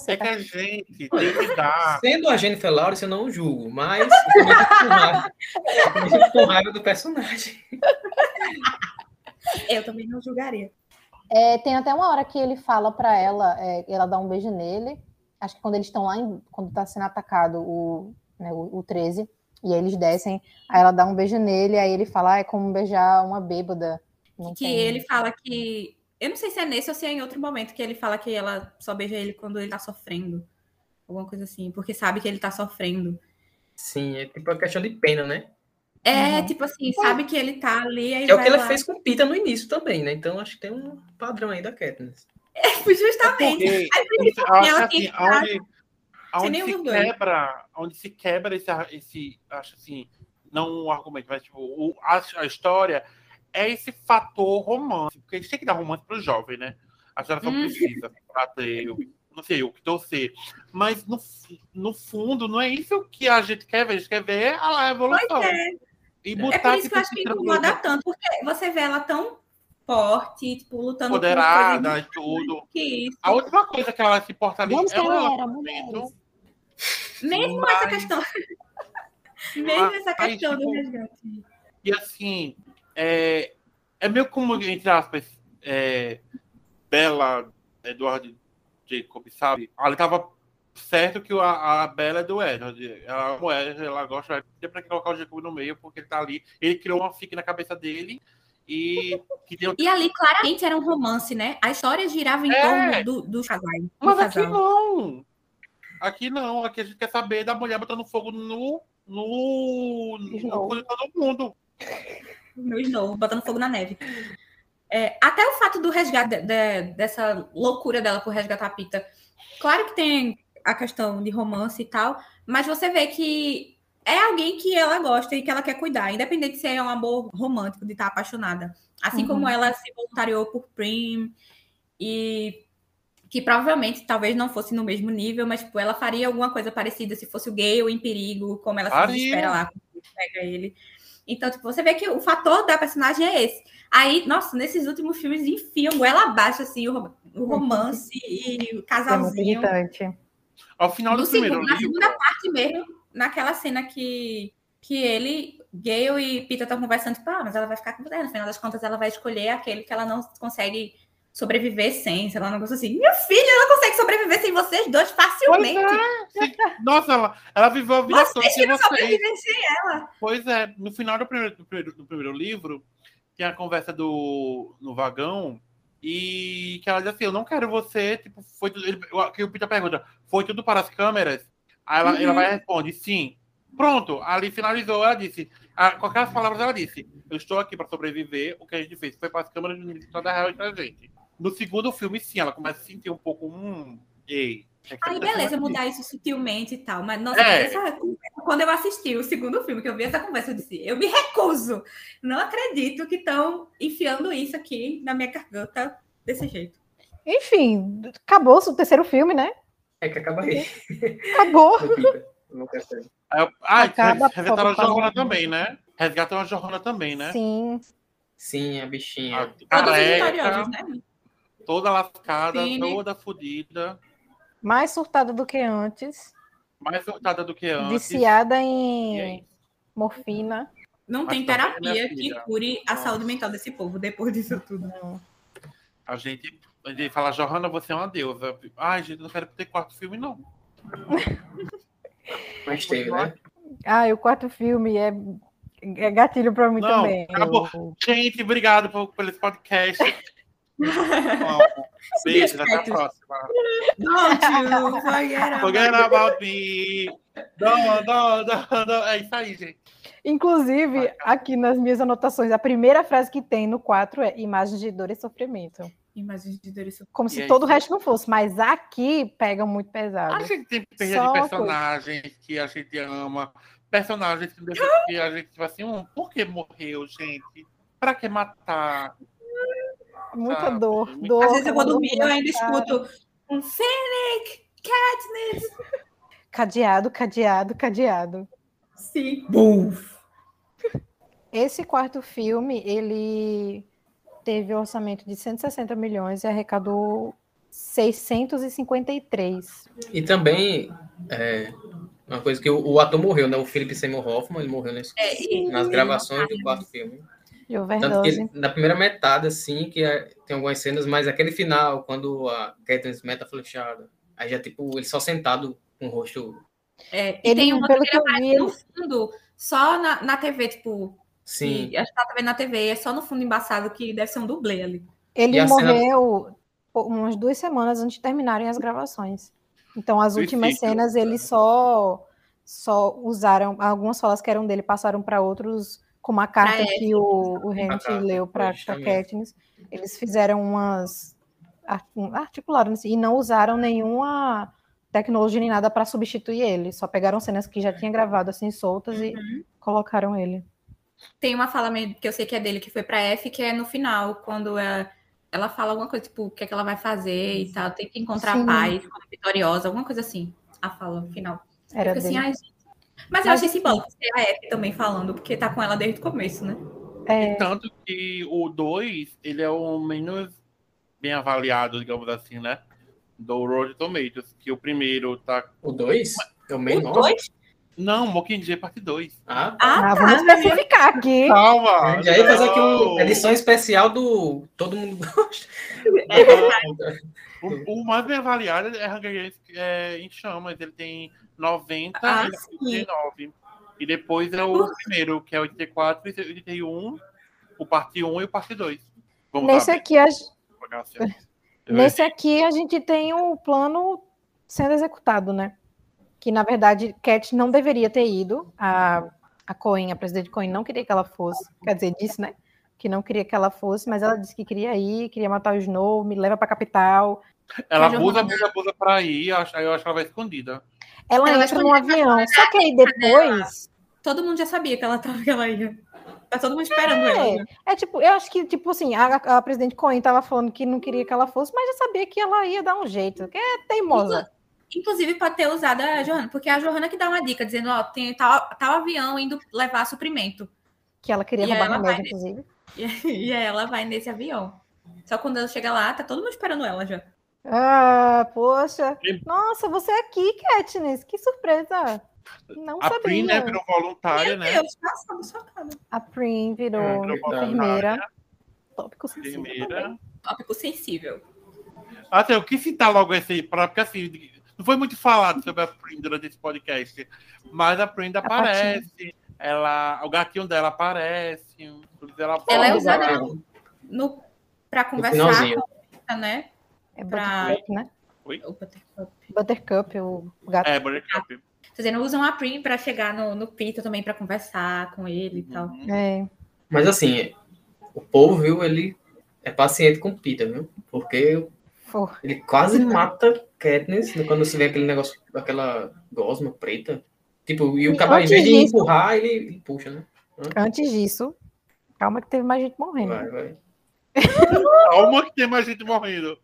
É tá? que a gente tem que dar. Sendo a Jennifer Lawrence, eu não julgo, mas eu com raiva do personagem. Eu também não julgaria. É, tem até uma hora que ele fala para ela, é, ela dá um beijo nele. Acho que quando eles estão lá, em, quando está sendo atacado o, né, o, o 13, e aí eles descem, aí ela dá um beijo nele, aí ele fala, ah, é como beijar uma bêbada. Não que tem... ele fala que. Eu não sei se é nesse ou se é em outro momento que ele fala que ela só beija ele quando ele tá sofrendo. Alguma coisa assim, porque sabe que ele tá sofrendo. Sim, é tipo a questão de pena, né? É, uhum. tipo assim, sabe que ele tá ali. é o que ela lá... fez com Pita no início também, né? Então acho que tem um padrão aí da Katniss. É, justamente. É porque, aí, ela assim, onde, onde se quebra, onde se quebra esse, esse, acho assim, não um argumento, mas tipo, o, a, a história é esse fator romance, porque a gente tem que dar romance pro jovem, né? A geração hum. precisa pra ter, não sei, o que torcer. Mas no, no fundo, não é isso que a gente quer ver, a gente quer ver a evolução. Pois é. E botar, é por isso que eu acho que incomoda tanto, porque você vê ela tão forte, tipo, lutando Poderada e tudo. Que isso. A última coisa que ela se importa ali Vamos é ela era, mulheres. Mesmo mas... essa questão. Mesmo essa questão tipo, do resgate. E assim, é, é meio como, entre aspas, é, Bela, Eduardo Jacob, sabe? Ela tava certo que a, a Bela é do Edward. Ela ama o Edward, ela gosta de pra colocar o Jacob no meio, porque ele tá ali. Ele criou uma fique na cabeça dele. E, deu... e ali claramente era um romance, né? A história girava em é. torno do, do casal. Mas aqui não. Aqui não. Aqui a gente quer saber da mulher botando fogo no no, no de todo mundo. No Snow, botando fogo na neve. É, até o fato do resgate de, de, dessa loucura dela por resgatar a Pita. Claro que tem a questão de romance e tal, mas você vê que é alguém que ela gosta e que ela quer cuidar, independente se é um amor romântico, de estar apaixonada. Assim uhum. como ela se voluntariou por Prim e que provavelmente talvez não fosse no mesmo nível, mas tipo, ela faria alguma coisa parecida se fosse o Gale em perigo, como ela faria. se desespera lá quando pega ele. Então, tipo, você vê que o fator da personagem é esse. Aí, nossa, nesses últimos filmes enfiam goela abaixo, assim, o, o romance e o casalzinho. É muito Ao final do segundo, Na segunda parte mesmo, naquela cena que, que ele, Gale e Peter estão conversando, tipo, ah, mas ela vai ficar com você. No final das contas, ela vai escolher aquele que ela não consegue sobreviver sem, sei lá, um negócio assim. Meu filho, ela consegue sobreviver sem vocês dois facilmente. É. Nossa, ela, ela viveu a vida toda sem vocês. sem ela. Pois é, no final do primeiro, do primeiro, do primeiro livro, tem a conversa do no vagão e que ela diz assim, eu não quero você, tipo, foi tudo, ele, que o Peter pergunta, foi tudo para as câmeras? Aí ela, uhum. ela vai responder, sim. Pronto, ali finalizou, ela disse, a, com aquelas palavras ela disse, eu estou aqui para sobreviver, o que a gente fez foi para as câmeras de toda a real entre a gente. No segundo filme, sim, ela começa a sentir um pouco. Hum, ei. É Aí, beleza, mudar isso sutilmente e tal. Mas, nossa, é. essa, quando eu assisti o segundo filme, que eu vi essa conversa, eu disse: eu me recuso. Não acredito que estão enfiando isso aqui na minha garganta desse jeito. Enfim, acabou o terceiro filme, né? É que acaba aí. Acabou. ah, Acaba, resgataram a Jorrona também, né? Resgataram a Jorrona também, né? Sim. Sim, a bichinha. A, a Eca, né? Toda lascada, Sim. toda fodida. Mais surtada do que antes. Mais surtada do que antes. Viciada em morfina. Não Mas tem terapia que cure a saúde mental desse povo depois disso tudo. Não. A gente, a gente fala, Johanna, você é uma deusa. Ai, gente, não quero ter quarto filme, não. Mas tem, né? Ah, o quarto filme é, é gatilho para mim não, também. Acabou. Eu... Gente, obrigado por, por esse podcast. Beijo, até a próxima. Don't you forget, forget about me. Don't, don't, don't, don't. É isso aí, gente. Inclusive, aqui nas minhas anotações, a primeira frase que tem no 4 é imagens de dor e sofrimento. Imagens de dor e sofrimento. Como e se aí, todo o resto não fosse, mas aqui pega muito pesado. A gente tem perda de personagens que a gente ama, personagens que a gente, tipo assim, um, por que morreu, gente? Pra que matar? Muita dor, dor. Às vezes eu vou dormir e eu ainda escuto um Fennec, Katniss. Cadeado, cadeado, cadeado. Sim. Buf. Esse quarto filme, ele teve um orçamento de 160 milhões e arrecadou 653. E também, é, uma coisa que o, o, ator morreu, né? O Philip Seymour Hoffman, ele morreu nesse, é, nas gravações do quarto filme. Tanto que na primeira metade, assim, que é, tem algumas cenas, mas aquele final, quando a Catherine Smith tá flechada, aí já, tipo, ele só sentado com o rosto. É, e ele, tem uma pelo que eu vi, no fundo, só na, na TV, tipo. Sim. a gente tá vendo na TV, é só no fundo embaçado que deve ser um dublê ali. Ele morreu cena... umas duas semanas antes de terminarem as gravações. Então, as últimas cenas, eles só, só usaram, algumas falas que eram dele passaram para outros como a carta que o, o Henry leu para Katniss, eles fizeram umas articularam e não usaram nenhuma tecnologia nem nada para substituir ele, só pegaram cenas que já tinha gravado assim soltas uhum. e colocaram ele. Tem uma fala que eu sei que é dele que foi para F, que é no final, quando ela, ela fala alguma coisa tipo o que é que ela vai fazer e tal, tem que encontrar Sim. paz, vitoriosa, alguma coisa assim. A fala no final. Era assim, dele. assim, mas eu achei simbólico ser a F também falando, porque tá com ela desde o começo, né? É... Tanto que o 2, ele é o menos bem avaliado, digamos assim, né? Do Road Tomatoes, que o primeiro tá... O 2? É o menor? Não, Mockingjay parte 2. Ah, tá. ah, ah, vamos tá. especificar aqui. Calma. E aí fazer aqui uma edição especial do Todo Mundo Gosta. É o, o, mais bem avaliado é Hunger Games é, em Chamas. Ele tem 90 ah, e 89. E depois é o primeiro, que é 84 e 81, o parte 1 e o parte 2. Vamos Nesse lá, aqui, a... Nesse aqui a gente tem o plano sendo executado, né? que na verdade Cat não deveria ter ido. A, a Cohen, a presidente Cohen, não queria que ela fosse. Quer dizer, disse, né? Que não queria que ela fosse, mas ela disse que queria ir, queria matar o Snow, me leva para a capital. Ela abusa, abusa, abusa para ir, eu acho, eu acho que ela vai escondida. Ela, ela entra no avião, só que aí depois. Todo mundo já sabia que ela tava que ela ia. Tá todo mundo esperando é, ela. É tipo, eu acho que, tipo assim, a, a presidente Cohen tava falando que não queria que ela fosse, mas já sabia que ela ia dar um jeito, que é teimosa. Inclusive, pode ter usado a Johanna, porque é a Johanna que dá uma dica, dizendo, ó, tem tal, tal avião indo levar suprimento. Que ela queria e roubar ela remédio, inclusive. E, e ela vai nesse avião. Só quando ela chega lá, tá todo mundo esperando ela já. Ah, poxa. Nossa, você é aqui, Katniss. Que surpresa. Não a sabia. Prim, né, virou voluntária, né? Deus, a Prim virou, é, enfermeira. Tópico sensível. Enfermeira. Tópico sensível. Até eu quis citar logo esse aí, porque assim, não foi muito falado sobre a Prim durante esse podcast, mas a Prim aparece, patinha. ela, o gatinho dela aparece, ela, ela é usada no, para conversar com né? É Buttercup, pra... né? Oi? O Buttercup. Buttercup, o gato. É, Buttercup. Fazendo, usam a Prim para chegar no, no Peter também para conversar com ele e tal. Uhum. É. Mas assim, o povo, viu, ele é paciente com o Peter, viu? Porque ele quase mata Katniss quando você vê aquele negócio, aquela gosma preta. Tipo, e o cara, em vez de empurrar, ele, ele, puxa, né? Antes disso, calma que teve mais gente morrendo. Vai, vai. calma que tem mais gente morrendo.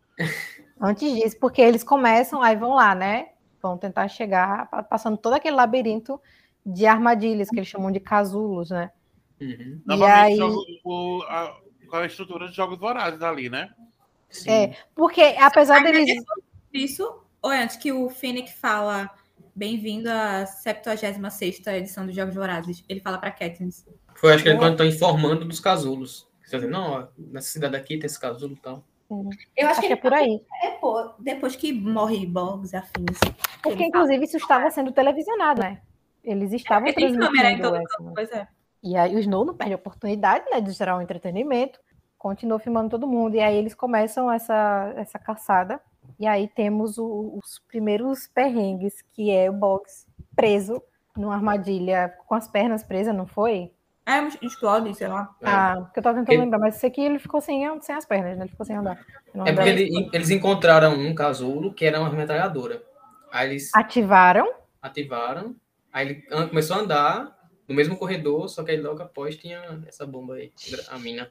Antes disso, porque eles começam, aí vão lá, né? Vão tentar chegar, passando todo aquele labirinto de armadilhas que eles chamam de casulos, né? Uhum. E aí... o, a, com a estrutura de jogos vorazes ali, né? Sim. É, porque apesar deles. Isso, ou antes que o Fennec fala bem-vindo à 76 edição dos Jogos Vorazes, ele fala para Katniss. Foi, acho que ele quando estão informando dos casulos. Dizendo, não, ó, nessa cidade aqui tem esse casulo e tal. Eu acho, acho que, que é por aí. É, pô, depois que morre Boggs e afins. Porque, inclusive, isso estava sendo televisionado, né? Eles estavam é, transmitindo. Câmera em todo campo, pois é. E aí o Snow não perde a oportunidade né, de gerar um entretenimento, continua filmando todo mundo, e aí eles começam essa, essa caçada, e aí temos o, os primeiros perrengues, que é o Boggs preso numa armadilha com as pernas presas, não foi? É, explode, sei lá. Ah, porque eu tava tentando ele... lembrar, mas esse aqui ele ficou sem, sem as pernas, né? Ele ficou sem andar. É porque ele, eles encontraram um casulo que era uma metralhadora. Aí eles. Ativaram? Ativaram. Aí ele começou a andar no mesmo corredor, só que aí logo após tinha essa bomba aí, a mina.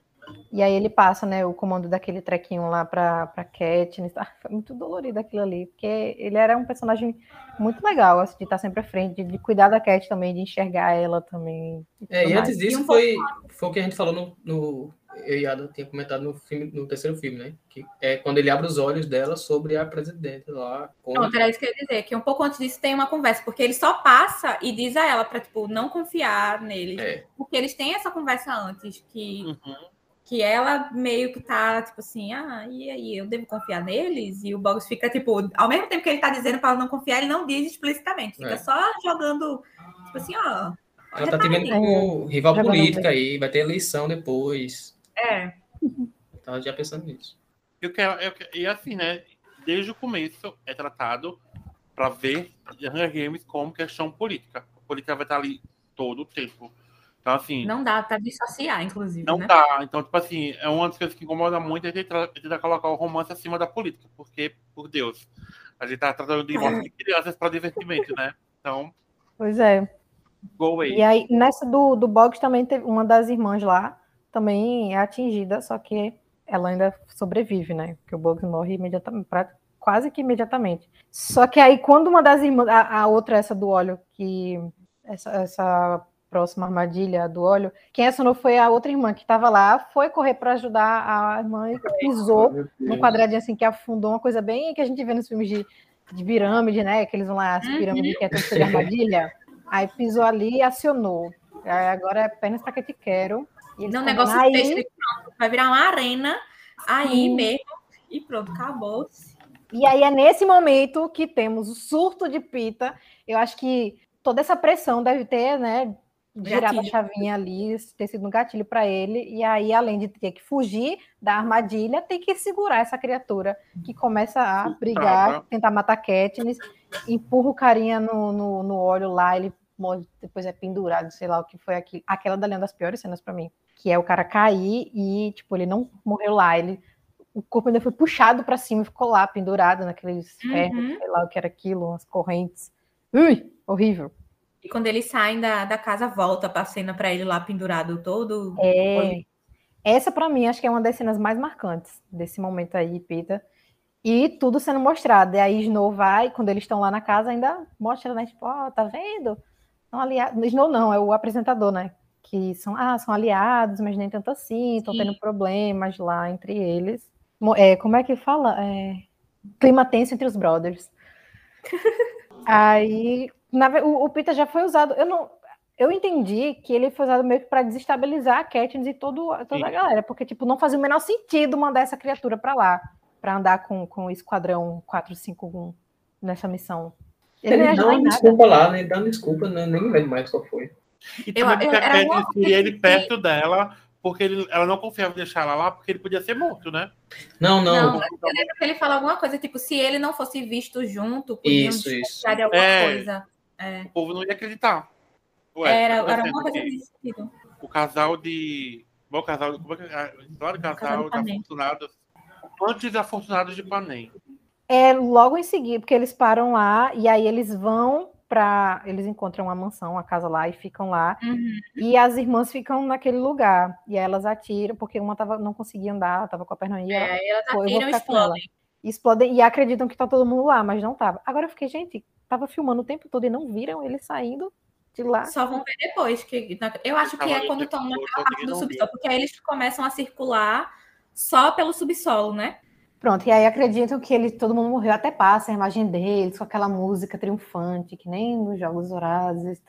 E aí ele passa, né, o comando daquele trequinho lá pra, pra Katniss. Ah, foi muito dolorido aquilo ali, porque ele era um personagem muito legal, assim, de estar sempre à frente, de, de cuidar da Cat também, de enxergar ela também. É, e antes disso e um foi, foi o que a gente falou no, no eu e Ada tinha comentado no filme, no terceiro filme, né? Que é quando ele abre os olhos dela sobre a presidente lá. Não, era isso que eu ia dizer, que um pouco antes disso tem uma conversa, porque ele só passa e diz a ela para tipo não confiar nele, é. porque eles têm essa conversa antes que uhum que ela meio que tá, tipo assim, ah, e aí, eu devo confiar neles? E o Boggs fica, tipo, ao mesmo tempo que ele tá dizendo para ela não confiar, ele não diz explicitamente, fica é. só jogando, tipo assim, ó. Ela tá tendo como rival política aí, vai ter eleição depois. É. Tava já pensando nisso. Eu quero, eu quero, e assim, né, desde o começo é tratado para ver Hunger Games como questão política. A política vai estar ali todo o tempo. Então, assim. Não dá para dissociar, inclusive. Não né? dá. Então, tipo assim, é uma das coisas que incomoda muito é tentar, tentar colocar o romance acima da política. Porque, por Deus, a gente tá tratando de morte de crianças para divertimento, né? Então. Pois é. Go away. E aí, nessa do, do Boggs também teve uma das irmãs lá, também é atingida, só que ela ainda sobrevive, né? Porque o Boggs morre imediatamente, quase que imediatamente. Só que aí, quando uma das irmãs, a, a outra, essa do óleo, que essa, essa próxima armadilha do óleo, quem acionou foi a outra irmã que estava lá, foi correr para ajudar a irmã e pisou num quadradinho assim que afundou, uma coisa bem que a gente vê nos filmes de, de pirâmide, né? Que eles vão lá, as uhum. pirâmides que é tudo de armadilha. Aí pisou ali e acionou. Aí agora é apenas para que te quero. E Não, negócio aí... Texto, vai virar uma arena aí mesmo e pronto, acabou. E aí é nesse momento que temos o surto de Pita. Eu acho que toda essa pressão deve ter, né, girar a chavinha ali, ter sido um gatilho para ele, e aí, além de ter que fugir da armadilha, tem que segurar essa criatura que começa a brigar, tentar matar Katniss, empurra o carinha no, no, no óleo lá, ele depois é pendurado, sei lá o que foi aquilo. Aquela dali é uma das piores cenas para mim, que é o cara cair e, tipo, ele não morreu lá, ele o corpo ainda foi puxado para cima e ficou lá pendurado naqueles uhum. ferros, sei lá o que era aquilo, umas correntes. Ui, horrível. E quando eles saem da, da casa, volta pra cena para ele lá pendurado todo. É. Essa, para mim, acho que é uma das cenas mais marcantes desse momento aí, Peter. E tudo sendo mostrado. E aí Snow vai, quando eles estão lá na casa, ainda mostra, né? Tipo, ó, oh, tá vendo? São aliados. Snow não, é o apresentador, né? Que são, ah, são aliados, mas nem tanto assim, estão tendo problemas lá entre eles. É, como é que fala? É, clima tenso entre os brothers. aí, na, o, o Peter já foi usado. Eu não, eu entendi que ele foi usado meio que para desestabilizar a Katniss e todo, toda Sim. a galera, porque tipo não fazia o menor sentido mandar essa criatura para lá para andar com, com o Esquadrão 451 nessa missão. Ele, ele dá uma desculpa lá, né? Ele dá uma desculpa, né? nem lembro mais qual foi. E também eu, porque eu, a Katniss queria ele perto dela, porque ele, ela não confiava em deixar ela lá, porque ele podia ser morto, né? Não, não. não eu lembro que ele fala alguma coisa, tipo, se ele não fosse visto junto, podiam isso, isso. alguma é, coisa. É. O povo não ia acreditar. Ué, era, era uma coisa nesse sentido. O casal de. Bom, casal. Como é que é? Claro, casal, casal de afortunados Antes Afortunados de Panem. É logo em seguida, porque eles param lá e aí eles vão para. Eles encontram uma mansão, uma casa lá e ficam lá. Uhum. E as irmãs ficam naquele lugar. E aí elas atiram, porque uma tava, não conseguia andar, tava com a perna aí. É, elas atiram e explodem. Explodem e acreditam que tá todo mundo lá, mas não tava. Agora eu fiquei, gente, tava filmando o tempo todo e não viram eles saindo de lá. Só vão ver depois. Que, eu acho que é quando estão naquela parte do subsolo, porque aí eles começam a circular só pelo subsolo, né? Pronto, e aí acreditam que ele, todo mundo morreu, até passa a imagem deles com aquela música triunfante, que nem nos Jogos Horazes.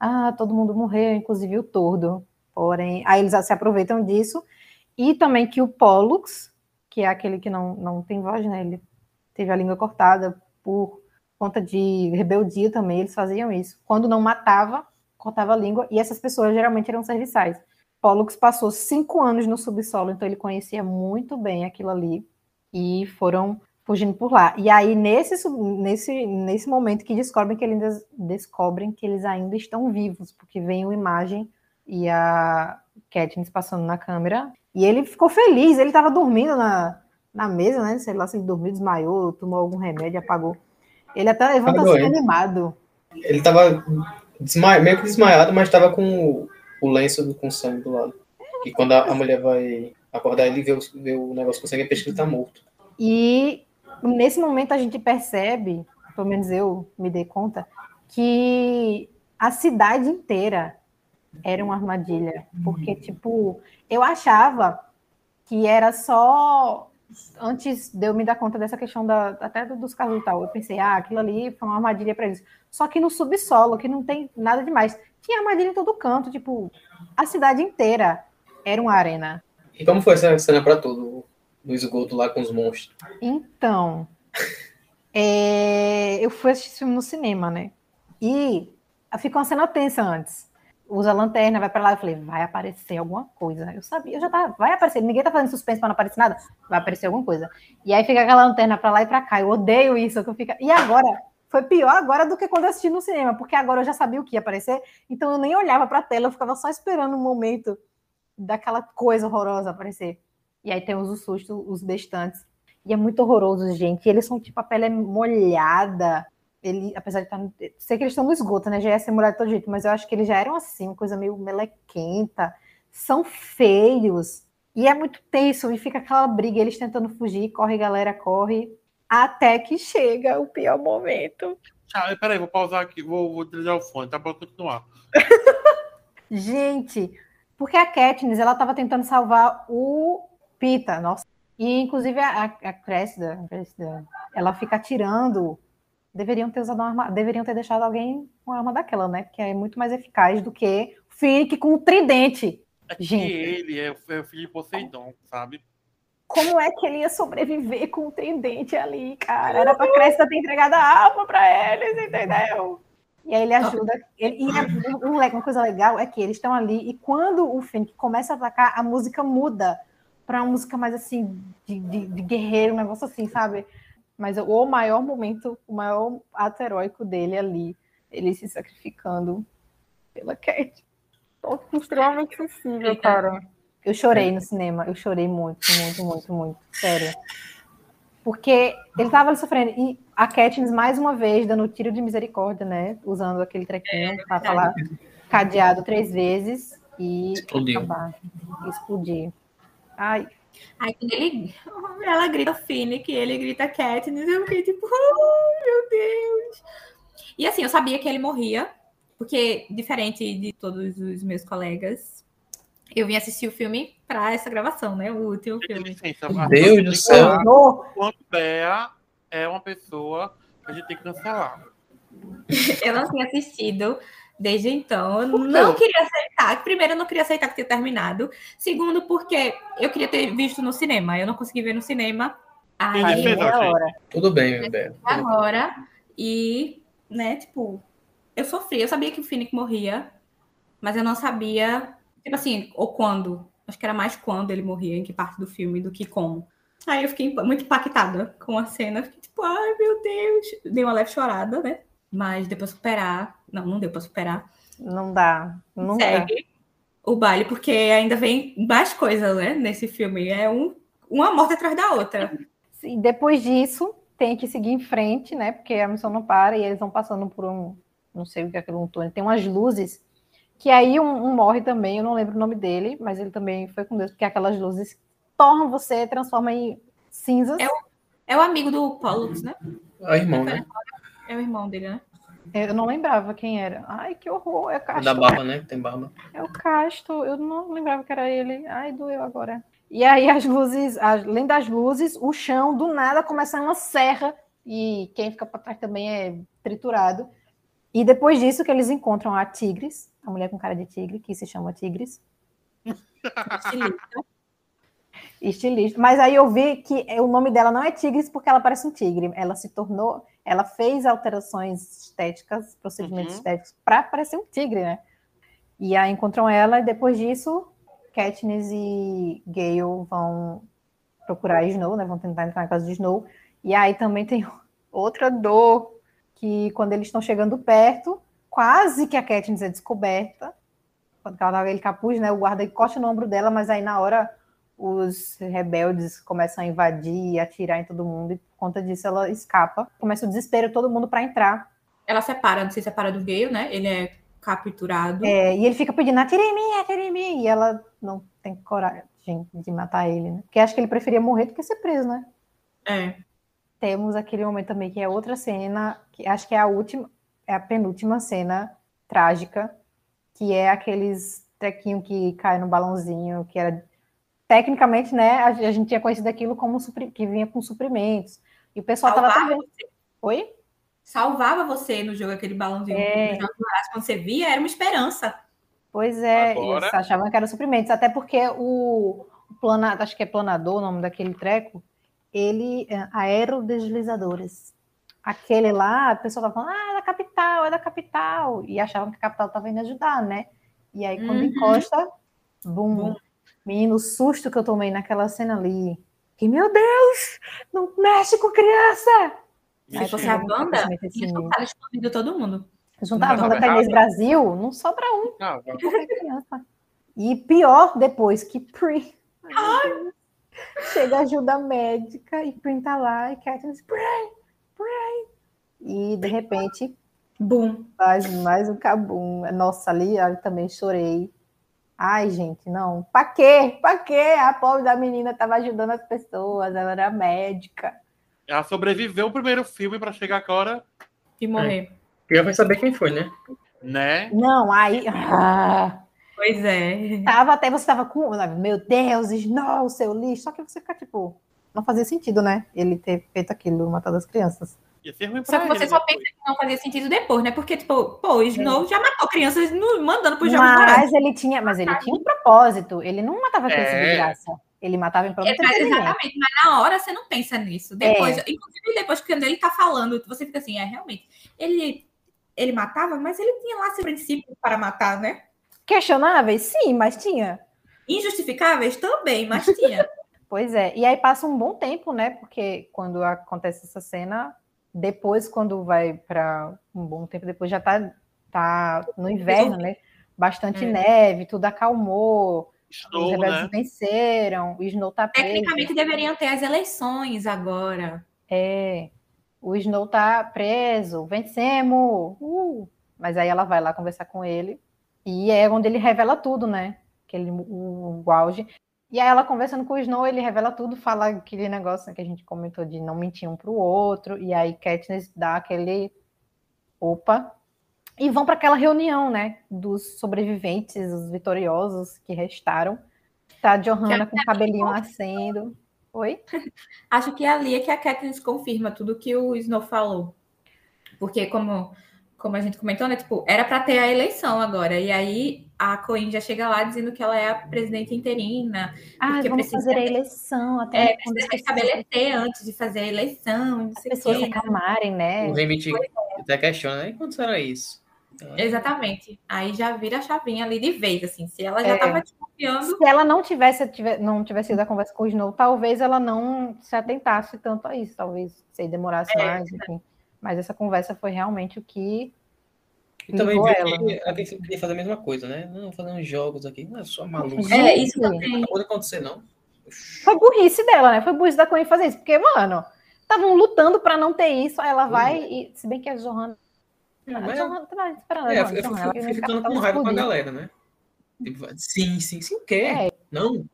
Ah, todo mundo morreu, inclusive o tordo. Porém, aí eles se aproveitam disso. E também que o Pollux, que é aquele que não, não tem voz, né? Ele teve a língua cortada por conta de rebeldia também, eles faziam isso. Quando não matava, cortava a língua, e essas pessoas geralmente eram serviçais. Pollux passou cinco anos no subsolo, então ele conhecia muito bem aquilo ali e foram fugindo por lá. E aí, nesse, nesse, nesse momento que descobrem que eles descobrem que eles ainda estão vivos, porque vem uma imagem e a Katniss passando na câmera, e ele ficou feliz, ele estava dormindo na, na mesa, né? Sei lá se ele dormiu, desmaiou, tomou algum remédio, apagou. Ele até levanta assim animado. Ele estava meio que desmaiado, mas estava com o lenço com sangue do lado. E quando a, a mulher vai acordar, ele vê o, vê o negócio com sangue e pensa que ele tá morto. E nesse momento a gente percebe, pelo menos eu me dei conta, que a cidade inteira era uma armadilha. Porque, tipo, eu achava que era só. Antes de eu me dar conta dessa questão da, até dos carros e tal, eu pensei, ah, aquilo ali foi uma armadilha para eles. Só que no subsolo, que não tem nada demais. Tinha armadilha em todo canto, tipo, a cidade inteira era uma arena. E como foi essa cena para tudo, no esgoto lá com os monstros? Então, é, eu fui assistir esse filme no cinema, né? E fica uma cena tensa antes. Usa lanterna, vai para lá. Eu falei, vai aparecer alguma coisa. Eu sabia, eu já tava, vai aparecer. Ninguém tá fazendo suspense para não aparecer nada. Vai aparecer alguma coisa. E aí fica aquela lanterna para lá e para cá. Eu odeio isso. Que eu fico... E agora, foi pior agora do que quando eu assisti no cinema, porque agora eu já sabia o que ia aparecer, então eu nem olhava para a tela, eu ficava só esperando o um momento daquela coisa horrorosa aparecer. E aí temos o susto, os destantes. E é muito horroroso, gente. Eles são tipo, a pele é molhada. Ele, apesar de estar. Tá no... Sei que eles estão no esgoto, né? Já ia ser molhado de todo jeito, mas eu acho que eles já eram assim, uma coisa meio melequenta. São feios. E é muito tenso, e fica aquela briga, eles tentando fugir, corre, galera, corre até que chega o pior momento. Ah, peraí, vou pausar aqui, vou, vou desligar o fone, tá para continuar. Gente, porque a Katniss, ela estava tentando salvar o Pita, nossa. E, inclusive, a, a Cressida, ela fica atirando. Deveriam ter usado uma arma, deveriam ter deixado alguém com uma arma daquela, né? Que é muito mais eficaz do que o Finnick com um tridente. É Gente. ele é, é o filho de Poseidon, sabe? como é que ele ia sobreviver com o tendente ali, cara? Era pra Cresta ter entregado a alma para eles, entendeu? E aí ele ajuda. Ele, e é, uma coisa legal é que eles estão ali, e quando o Fink começa a atacar, a música muda para uma música mais assim, de, de, de, guerreiro, um negócio assim, sabe? Mas o maior momento, o maior ato heróico dele ali, ele se sacrificando pela Cat. Tô extremamente sensível, cara. Eu chorei no cinema, eu chorei muito, muito, muito, muito, sério. Porque ele tava ali sofrendo. E a Katniss, mais uma vez, dando tiro de misericórdia, né? Usando aquele trequinho é, para falar cadeado três vezes e Explodiu. acabar. Explodir. Ai. Aí quando ele, ela grita Finnick, ele grita Katniss, eu fiquei tipo, oh, meu Deus. E assim, eu sabia que ele morria, porque diferente de todos os meus colegas, eu vim assistir o filme para essa gravação, né? O último filme. Meu Deus do céu. Quanto Bea é uma pessoa que a gente tem que cancelar. eu não tinha assistido desde então. Eu não queria aceitar. Primeiro, eu não queria aceitar que tinha terminado. Segundo, porque eu queria ter visto no cinema. Eu não consegui ver no cinema. Aí, é hora. Tudo bem, Bea. Agora. E, né, tipo, eu sofri. Eu sabia que o Finnick morria, mas eu não sabia Tipo assim, ou quando. Acho que era mais quando ele morria, em que parte do filme, do que como. Aí eu fiquei muito impactada com a cena. Fiquei tipo, ai meu Deus. Dei uma leve chorada, né? Mas depois superar. Não, não deu pra superar. Não dá. Não Segue dá. o baile, porque ainda vem mais coisas, né? Nesse filme. É um, uma morte atrás da outra. Sim, depois disso, tem que seguir em frente, né? Porque a missão não para e eles vão passando por um. Não sei o que é aquele um túnel. Tem umas luzes que aí um, um, morre também, eu não lembro o nome dele, mas ele também foi com Deus, porque aquelas luzes tornam você, transforma em cinzas. É o, é o amigo do Pollux, né? É o irmão, né? É o irmão dele, né? Eu não lembrava quem era. Ai, que horror, é o Casto. Da barba, né? Tem barba. É o Casto, eu não lembrava que era ele. Ai, doeu agora. E aí as luzes, além das luzes, o chão do nada começa uma serra e quem fica para trás também é triturado. E depois disso que eles encontram a Tigres, a mulher com cara de tigre, que se chama Tigres. Estilista. Estilista. Mas aí eu vi que o nome dela não é Tigres porque ela parece um tigre. Ela se tornou, ela fez alterações estéticas, procedimentos uhum. estéticos, para parecer um tigre, né? E aí encontram ela, e depois disso, Katniss e Gale vão procurar Snow, né? Vão tentar entrar na casa de Snow. E aí também tem outra dor, que quando eles estão chegando perto, quase que a Katniss é descoberta. Quando ela tava aquele capuz, né? O guarda encosta no ombro dela, mas aí na hora os rebeldes começam a invadir e atirar em todo mundo, e por conta disso ela escapa. Começa o desespero, todo mundo para entrar. Ela separa, não se separa do Gale, né? Ele é capturado. É, e ele fica pedindo, atire em mim, atire em mim. E ela não tem coragem de matar ele, né? Porque acho que ele preferia morrer do que ser preso, né? É. Temos aquele momento também que é outra cena, que acho que é a última, é a penúltima cena trágica, que é aqueles trequinho que cai no balãozinho, que era tecnicamente, né, a, a gente tinha conhecido aquilo como que vinha com suprimentos. E o pessoal Salvava tava também. Oi? Salvava você no jogo aquele balãozinho. É. Quando você via, era uma esperança. Pois é, Agora... eles achavam que eram suprimentos, até porque o, o plana, acho que é planador o nome daquele treco, ele é aerodeslizadores aquele lá, a pessoa tava falando, ah, é da capital, é da capital, e achavam que a capital estava indo ajudar, né? E aí, quando uhum. encosta, bum, bum. Menino, o susto que eu tomei naquela cena ali. Que, meu Deus, não mexe com criança! Aí você a banda e juntaram escondido todo mundo. Juntaram a banda Tainês Brasil, não sobra um. Não. E pior depois, que Pri. Chega ajuda médica e Pri tá lá e Katniss, Pri, e de repente, bum, faz mais um cabum. Nossa, ali eu também chorei. Ai, gente, não. Pra quê? Pra quê? A pobre da menina estava ajudando as pessoas, ela era médica. Ela sobreviveu o primeiro filme para chegar agora e morrer. É. Já vai saber quem foi, né? Né? Não, aí. Ah, pois é. Tava até você tava com. Meu Deus, Snow, seu lixo. Só que você fica tipo. Não fazia sentido, né? Ele ter feito aquilo, matado as crianças. Ia ser ruim pra Só que você só pensa que não fazia sentido depois, né? Porque, tipo, pô, o Snow já matou crianças no, mandando pro jogos Mas ele tinha, mas ele tinha um propósito. Ele não matava crianças é. de graça. Ele matava em propósito. É, exatamente, mas na hora você não pensa nisso. Depois, é. inclusive depois que ele tá falando, você fica assim, é realmente. Ele, ele matava, mas ele tinha lá seu princípio para matar, né? Questionáveis? Sim, mas tinha. Injustificáveis também, mas tinha. Pois é. E aí passa um bom tempo, né? Porque quando acontece essa cena, depois, quando vai para um bom tempo depois, já tá, tá no inverno, né? Bastante é. neve, tudo acalmou. Snow, os rebeldes né? venceram, o Snow tá preso. Tecnicamente deveriam ter as eleições agora. É. O Snow tá preso, vencemos! Uh! Mas aí ela vai lá conversar com ele. E é onde ele revela tudo, né? Aquele, o, o auge. E aí ela conversando com o Snow, ele revela tudo, fala aquele negócio que a gente comentou de não mentir um para o outro, e aí Katniss dá aquele opa, e vão para aquela reunião, né, dos sobreviventes, os vitoriosos que restaram. Tá a Johanna com o cabelinho acendo. Oi? Acho que é ali é que a Katniss confirma tudo que o Snow falou. Porque como como a gente comentou, né, tipo, era para ter a eleição agora. E aí a Coen já chega lá dizendo que ela é a presidente interina. Ah, porque vamos precisa fazer a eleição até é, precisa estabelecer antes de fazer a eleição. As pessoas se acalmarem, né? O Remit até questiona, né? Quando será isso? Exatamente. Aí já vira a chavinha ali de vez, assim. Se ela já estava é. desconfiando. Se ela não tivesse, tivesse, não tivesse ido a conversa com o Snow, talvez ela não se atentasse tanto a isso. Talvez se demorasse é, mais, enfim. Mas essa conversa foi realmente o que e também viu ela. que a gente podia fazer a mesma coisa, né? Não, fazer uns jogos aqui, não é só maluco. É, isso também. Não pode acontecer, não. Foi burrice dela, né? Foi burrice da Coen fazer isso, porque, mano, estavam lutando para não ter isso, aí ela vai uhum. e, se bem que a Johanna. Não, mas... a Johanna tava esperando. É, eu fui ficando com raiva com a galera, né? Tipo, sim, sim, sim, o quê? É. Não.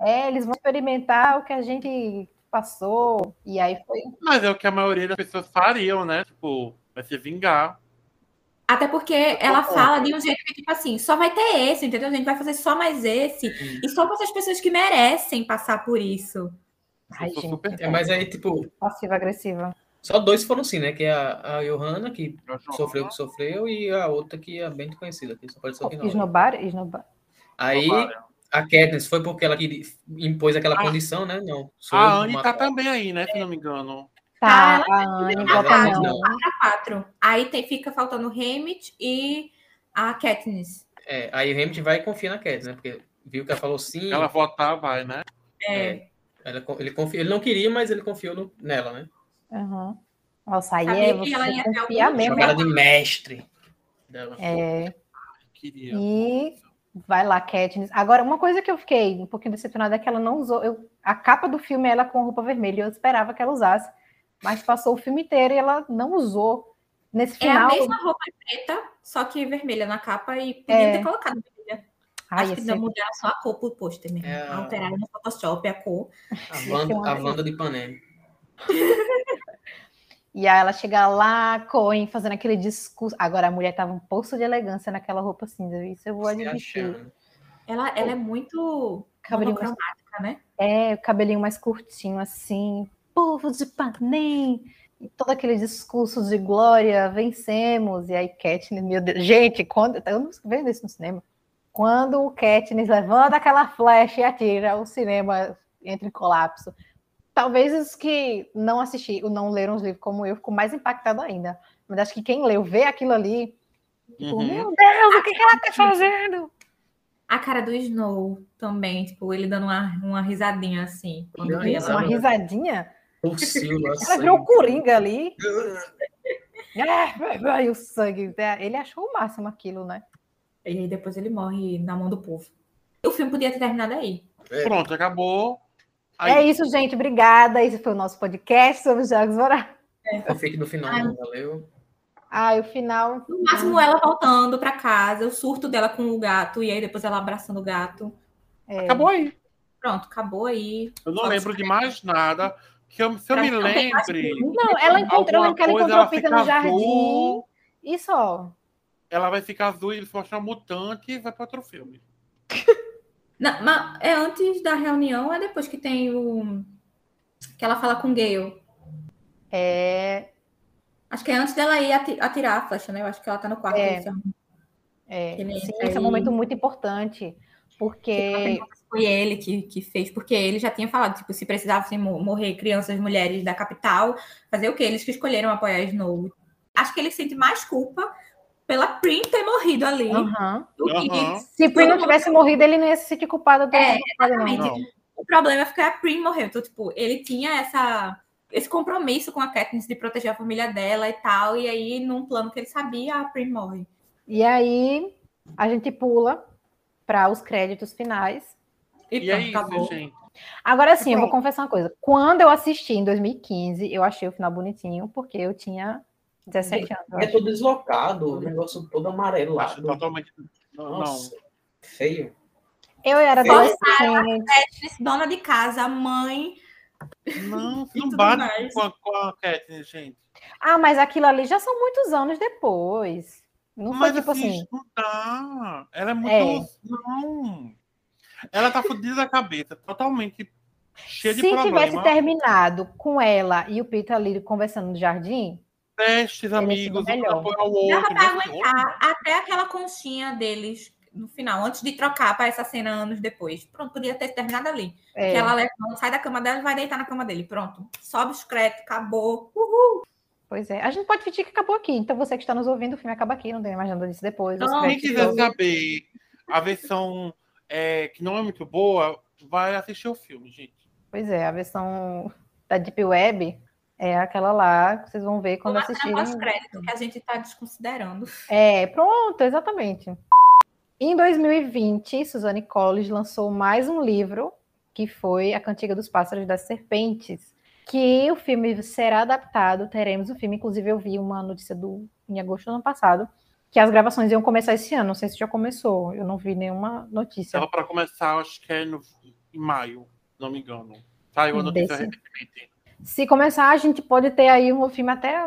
É, eles vão experimentar o que a gente passou, e aí foi. Mas é o que a maioria das pessoas fariam, né? Tipo, vai se vingar. Até porque ela fala de um jeito que, tipo assim, só vai ter esse, entendeu? A gente vai fazer só mais esse. Hum. E só com essas pessoas que merecem passar por isso. Ai, gente. É, mas aí, tipo. Passiva-agressiva. Só dois foram sim, né? Que é a, a Johanna, que sofreu o que sofreu, e a outra que é bem conhecida, que só Esnobar? Esnobar. Aí a Katniss foi porque ela impôs aquela a, condição, né? Não. A Anne tá também aí, né? Se não me engano. Tá, a Anne vota não. 4 Aí tem, fica faltando o Hammett e a Katniss. É, aí o Hammett vai e confia na Katniss, né? Porque viu que ela falou sim. Ela votar, vai, né? É. é ela, ele, confia, ele não queria, mas ele confiou no, nela, né? Uhum. Nossa, aí é você confia mesmo. Jogada de mestre. Dela. É. Queria. E vai lá, Katniss. Agora, uma coisa que eu fiquei um pouquinho decepcionada é que ela não usou. Eu, a capa do filme é ela com roupa vermelha. Eu esperava que ela usasse mas passou o filme inteiro e ela não usou. Nesse final. É a mesma roupa preta, só que vermelha na capa e podia é... ter colocado vermelha. Ai, Acho que não mudaram só a cor pro pôster mesmo. É... Alteraram no Photoshop a cor. A Wanda, a Wanda de Panema. E aí ela chega lá, Coen, fazendo aquele discurso. Agora a mulher tava um poço de elegância naquela roupa cinza, isso eu vou admitir. Ela, ela é muito cabelinho mais, né? É, o cabelinho mais curtinho, assim, povo de Panem, e todo aquele discurso de glória, vencemos, e aí Katniss, meu Deus, gente, quando, eu não vendo isso no cinema, quando o Katniss levanta aquela flecha e atira, o cinema entra em colapso. Talvez os que não assistiram, não leram os livros como eu, ficou mais impactado ainda. Mas acho que quem leu, vê aquilo ali, tipo, uhum. meu Deus, o que, que ela tá fazendo? A cara do Snow também, tipo, ele dando uma, uma risadinha assim. Quando uma risadinha? Tossiu, Ela virou o Coringa ali. é, o sangue. É, ele achou o máximo aquilo, né? E aí depois ele morre na mão do povo. O filme podia ter terminado aí. É. Pronto, acabou. Aí. É isso, gente. Obrigada. Esse foi o nosso podcast sobre os Jogos Vorazes. É. Fique no final, Ai. valeu. Ah, o final. No máximo, ela voltando para casa, o surto dela com o gato, e aí depois ela abraçando o gato. É. Acabou aí. Pronto, acabou aí. Eu não lembro de mais nada. Que eu, se eu me lembre. Não, ela encontrou, que ela encontrou Pita no jardim. Azul, e só. Ela vai ficar azul e eles vão achar mutante e vai para outro filme. Não, mas é antes da reunião ou é depois que tem o. Que ela fala com o Gale? É. Acho que é antes dela ir atirar a flecha, né? Eu acho que ela tá no quarto. É, é. Sim, esse é um momento muito importante. Porque foi ele que, que fez, porque ele já tinha falado, tipo, se precisassem morrer crianças, mulheres da capital, fazer o que? Eles que escolheram apoiar Snow. Acho que ele sente mais culpa pela Prim ter morrido ali. Uhum. uhum. Se Prim não tivesse morrido, ele não ia se sentir culpado. É, exatamente. Não. O problema é que a Prim morreu. Então, tipo, ele tinha essa, esse compromisso com a Katniss de proteger a família dela e tal. E aí, num plano que ele sabia, a Prim morre. E aí, a gente pula para os créditos finais. E, e é isso, gente. Agora sim, eu vou confessar uma coisa. Quando eu assisti em 2015, eu achei o final bonitinho, porque eu tinha 17 anos. É todo deslocado, o negócio todo amarelo. Acho totalmente. Nossa, não. Feio. Eu era adolescente. Dona de casa, mãe. Não, não bate com a, com a Katniss, gente. Ah, mas aquilo ali já são muitos anos depois. Não mas foi tipo assim. assim. Não dá. Ela é muito. É. Não. Ela tá fodida da cabeça, totalmente cheia de problema. Se tivesse terminado com ela e o Peter ali conversando no jardim. Testes, amigos, um apoio ao outro. Dava pra aguentar até aquela conchinha deles no final, antes de trocar para essa cena anos depois. Pronto, podia ter terminado ali. É. Que ela levanta, sai da cama dela e vai deitar na cama dele. Pronto. Sobe os créditos, acabou. Uhul. Pois é. A gente pode fingir que acabou aqui. Então você que está nos ouvindo, o filme acaba aqui, não tem mais nada disso depois. Não, quem quiser saber a versão é, que não é muito boa, vai assistir o filme, gente. Pois é, a versão da Deep Web é aquela lá que vocês vão ver quando Vamos assistirem. pós-crédito que a gente está desconsiderando. É, pronto, exatamente. Em 2020, Suzanne Collins lançou mais um livro, que foi A Cantiga dos Pássaros das Serpentes, que o filme será adaptado, teremos o filme, inclusive eu vi uma notícia do em agosto do ano passado, que as gravações iam começar esse ano. Não sei se já começou. Eu não vi nenhuma notícia. Estava para começar, acho que é no, em maio, não me engano. Saiu a notícia Desse... recentemente. Se começar, a gente pode ter aí um filme até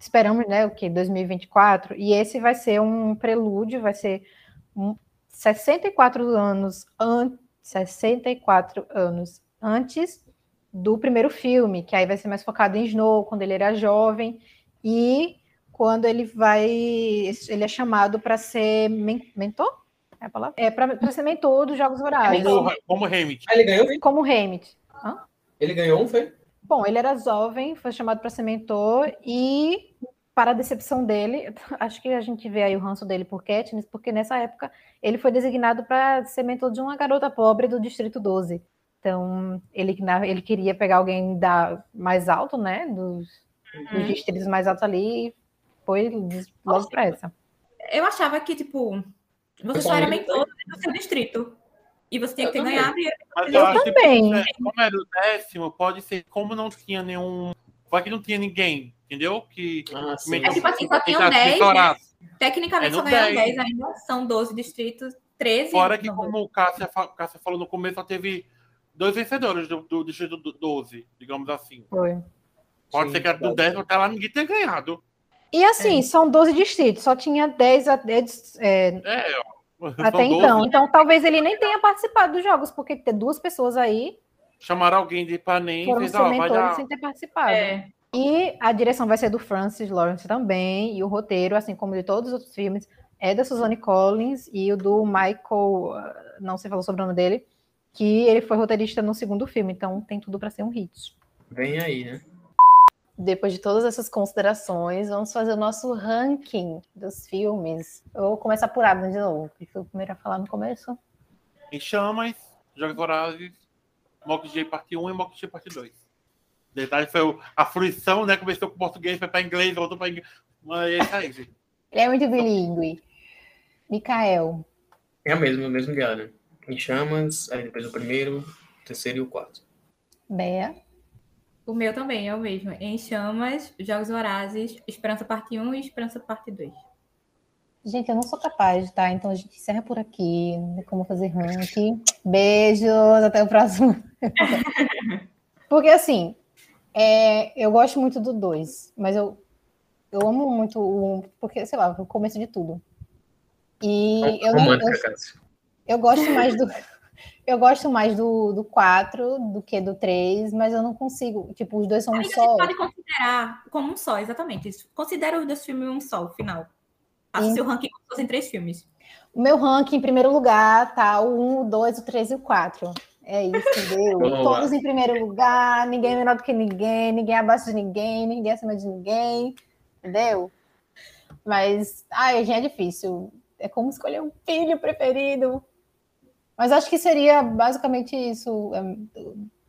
esperamos, né, o que 2024, e esse vai ser um prelúdio, vai ser um 64 anos an 64 anos antes do primeiro filme, que aí vai ser mais focado em Snow, quando ele era jovem, e quando ele vai, ele é chamado para ser men mentor? É a palavra? É para ser mentor dos Jogos Vorazes. Como, como Hammett. Ah, ele ganhou? Como Hammett. Hã? Ele ganhou um, foi? Bom, ele era jovem, foi chamado para ser mentor e para a decepção dele, acho que a gente vê aí o ranço dele por Katniss, porque nessa época ele foi designado para ser mentor de uma garota pobre do Distrito 12. Então, ele, ele queria pegar alguém da mais alto, né, dos, uhum. dos distritos mais altos ali, foi logo para essa. Eu achava que, tipo, você só era mentor do seu distrito. E você tinha que ter ganhado. E... Mas eu, eu também. Que, como era o décimo, pode ser como não tinha nenhum. Vai que não tinha ninguém, entendeu? Que. Ah, é tipo assim, só tinham 10. Né? Tecnicamente é só ganharam 10. 10 ainda. São 12 distritos, 13. Fora que, como o Cássia, Cássia falou no começo, só teve dois vencedores do, do distrito 12, digamos assim. Foi. Pode Sim, ser que era do 10 até lá ninguém tenha ganhado. E assim, é. são 12 distritos, só tinha 10 a 10. É, é, até então. Então, talvez ele nem tenha participado dos jogos, porque ter duas pessoas aí. Chamaram alguém de Ipanema e fez, ó, vai dar... sem ter participado. É. E a direção vai ser do Francis Lawrence também, e o roteiro, assim como de todos os outros filmes, é da Suzanne Collins e o do Michael, ah, não sei falar sobre o nome dele, que ele foi roteirista no segundo filme, então tem tudo para ser um hit. Vem aí, né? Depois de todas essas considerações, vamos fazer o nosso ranking dos filmes. Eu vou começar por Adam de novo, que foi o primeiro a falar no começo. Em Chamas, Jogos Vorazes, Mock J parte 1 e Mock J parte 2. Detalhe foi a fruição, né? Começou com português, foi para inglês, voltou para inglês. Mas é isso aí, gente. Ele é muito bilíngue. Mikael. É o mesmo, é o mesmo. Né? Em Chamas, aí depois o primeiro, o terceiro e o quarto. Bea. O meu também é o mesmo. Em Chamas, Jogos Vorazes, Esperança Parte 1 e Esperança Parte 2. Gente, eu não sou capaz, tá? Então a gente encerra por aqui. Como fazer ranking. Beijos, até o próximo. Porque assim, é, eu gosto muito do 2, mas eu, eu amo muito o 1, porque, sei lá, o começo de tudo. E eu, eu, eu, eu gosto mais do. Eu gosto mais do, do 4 do que do 3, mas eu não consigo. Tipo, os dois são um só. Você pode considerar como um só, exatamente. Isso. Considera os dois filmes um só, o final. Faça o seu ranking como se fossem três filmes. O meu ranking, em primeiro lugar, tá o 1, o 2, o 3 e o 4. É isso, entendeu? Todos em primeiro lugar, ninguém menor do que ninguém, ninguém abaixo de ninguém, ninguém acima de ninguém, entendeu? Mas, ai, já é difícil. É como escolher um filho preferido. Mas acho que seria basicamente isso é,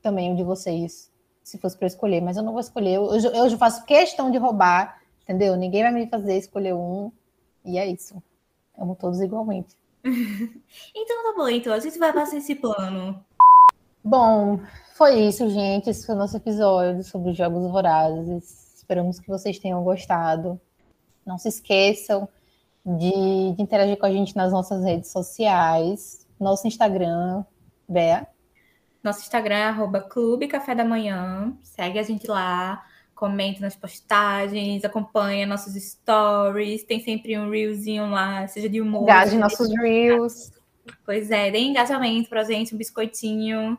também o de vocês, se fosse para escolher. Mas eu não vou escolher. Eu, eu, eu faço questão de roubar, entendeu? Ninguém vai me fazer escolher um. E é isso. Amo todos igualmente. então tá bom, então a gente vai passar esse plano. Bom, foi isso, gente. Esse foi o nosso episódio sobre Jogos Vorazes. Esperamos que vocês tenham gostado. Não se esqueçam de, de interagir com a gente nas nossas redes sociais. Nosso Instagram, Bea. Nosso Instagram é arroba Clube Café da Manhã. Segue a gente lá, comenta nas postagens, acompanha nossos stories. Tem sempre um reelzinho lá, seja de humor. Engaje nossos reels. Pois é, dê engajamento pra gente, um biscoitinho.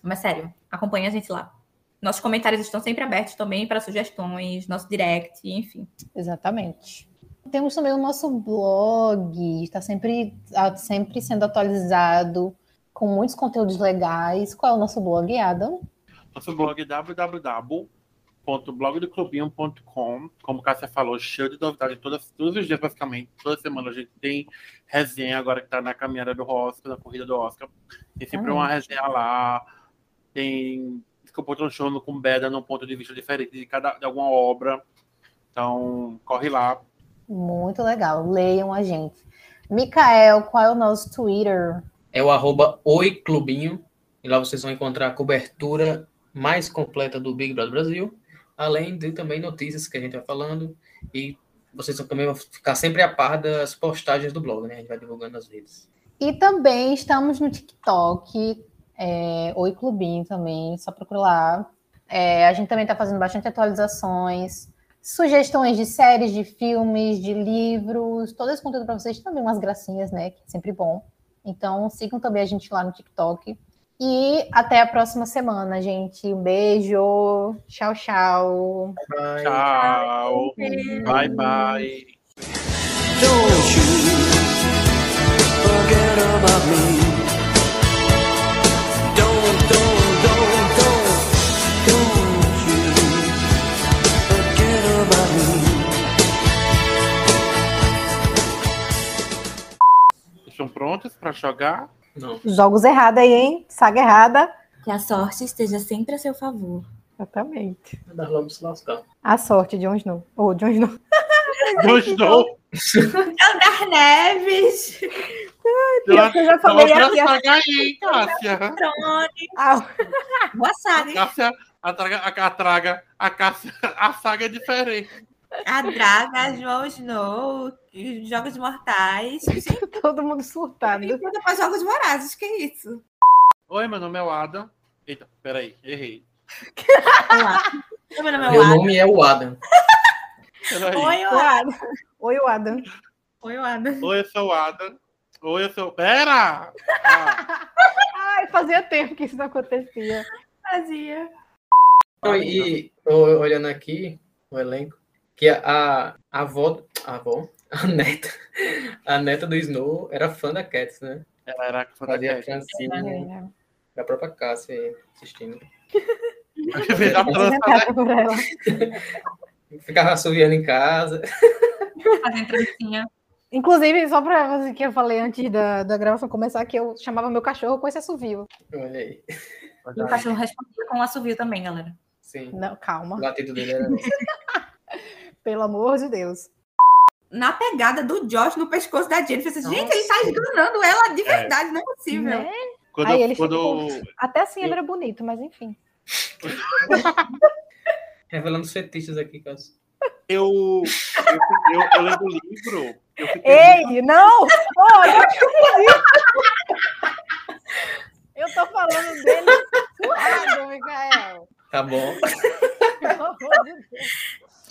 Mas sério, acompanha a gente lá. Nossos comentários estão sempre abertos também para sugestões, nosso direct, enfim. Exatamente. Temos também o nosso blog, está sempre, tá sempre sendo atualizado com muitos conteúdos legais. Qual é o nosso blog, Adam? Nosso blog é www.blogdoclubinho.com. Como Cássia falou, cheio de novidades todas, todos os dias, basicamente. Toda semana a gente tem resenha agora que está na caminhada do Oscar, na corrida do Oscar. Tem sempre uma resenha lá. Tem Desculpa, com Beda num ponto de vista diferente de cada de alguma obra. Então, corre lá, muito legal. Leiam a gente. Micael, qual é o nosso Twitter? É o arroba oiclubinho. E lá vocês vão encontrar a cobertura mais completa do Big Brother Brasil. Além de também notícias que a gente vai falando. E vocês também vão ficar sempre a par das postagens do blog, né? A gente vai divulgando nas redes. E também estamos no TikTok. É, Oi Clubinho também, só procurar lá. É, a gente também está fazendo bastante atualizações sugestões de séries, de filmes, de livros, todo esse conteúdo para vocês, também umas gracinhas, né? Que é sempre bom. Então sigam também a gente lá no TikTok. E até a próxima semana, gente. Um beijo. Tchau, tchau. Bye. Tchau. Bye, bye. Estão prontas para jogar? Não. Jogos errados aí, hein? Saga errada. Que a sorte esteja sempre a seu favor. Exatamente. Vai dar logo se lascar. A sorte, Jon Snow. Ou oh, Jon Snow. Jon Snow. Andar Neves. Ai, eu já falei aqui. Saga aí, Cássia. Ah. Boa saga. A Cássia, a traga, a, traga, a Cássia, a saga é diferente. A Draga, João Snow, Jogos Mortais. Todo mundo surtado. E depois Jogos Vorazes, que é isso? Oi, meu nome é o Adam. Eita, peraí, errei. Olá. Meu nome é, meu nome é o Adam. Oi, o Adam. Oi, o Adam. Oi, o Adam. Oi, eu sou o Adam. Oi, eu sou. Pera! Ah. Ai, fazia tempo que isso não acontecia. Fazia. e olhando aqui o elenco, que a, a avó, a avó, a neta, a neta do Snow era fã da Cats, né? Ela era fã da Cats. Francinha, da própria Cássia assistindo. Ficava assoviando em casa. Fazendo trancinha. Inclusive, só para que eu falei antes da, da gravação começar, que eu chamava meu cachorro com esse assovio. Olha aí. E o cachorro respondia com assovio também, galera. Sim. Não, calma. O latido dele era. Pelo amor de Deus. Na pegada do Josh no pescoço da Jennifer. Nossa. Gente, ele tá enganando ela de é. verdade, é. não é possível. Né? Quando, Aí ele quando... Até assim ele era bonito, mas enfim. Revelando os fetiches aqui, Cássio. Eu, eu, eu, eu lendo o livro. Ei, muito... não! Oh, eu, eu tô falando dele suado, Micael. Tá bom. Pelo amor de Deus.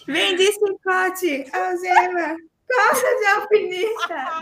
Vem de chicote, algema, corda de alpinista.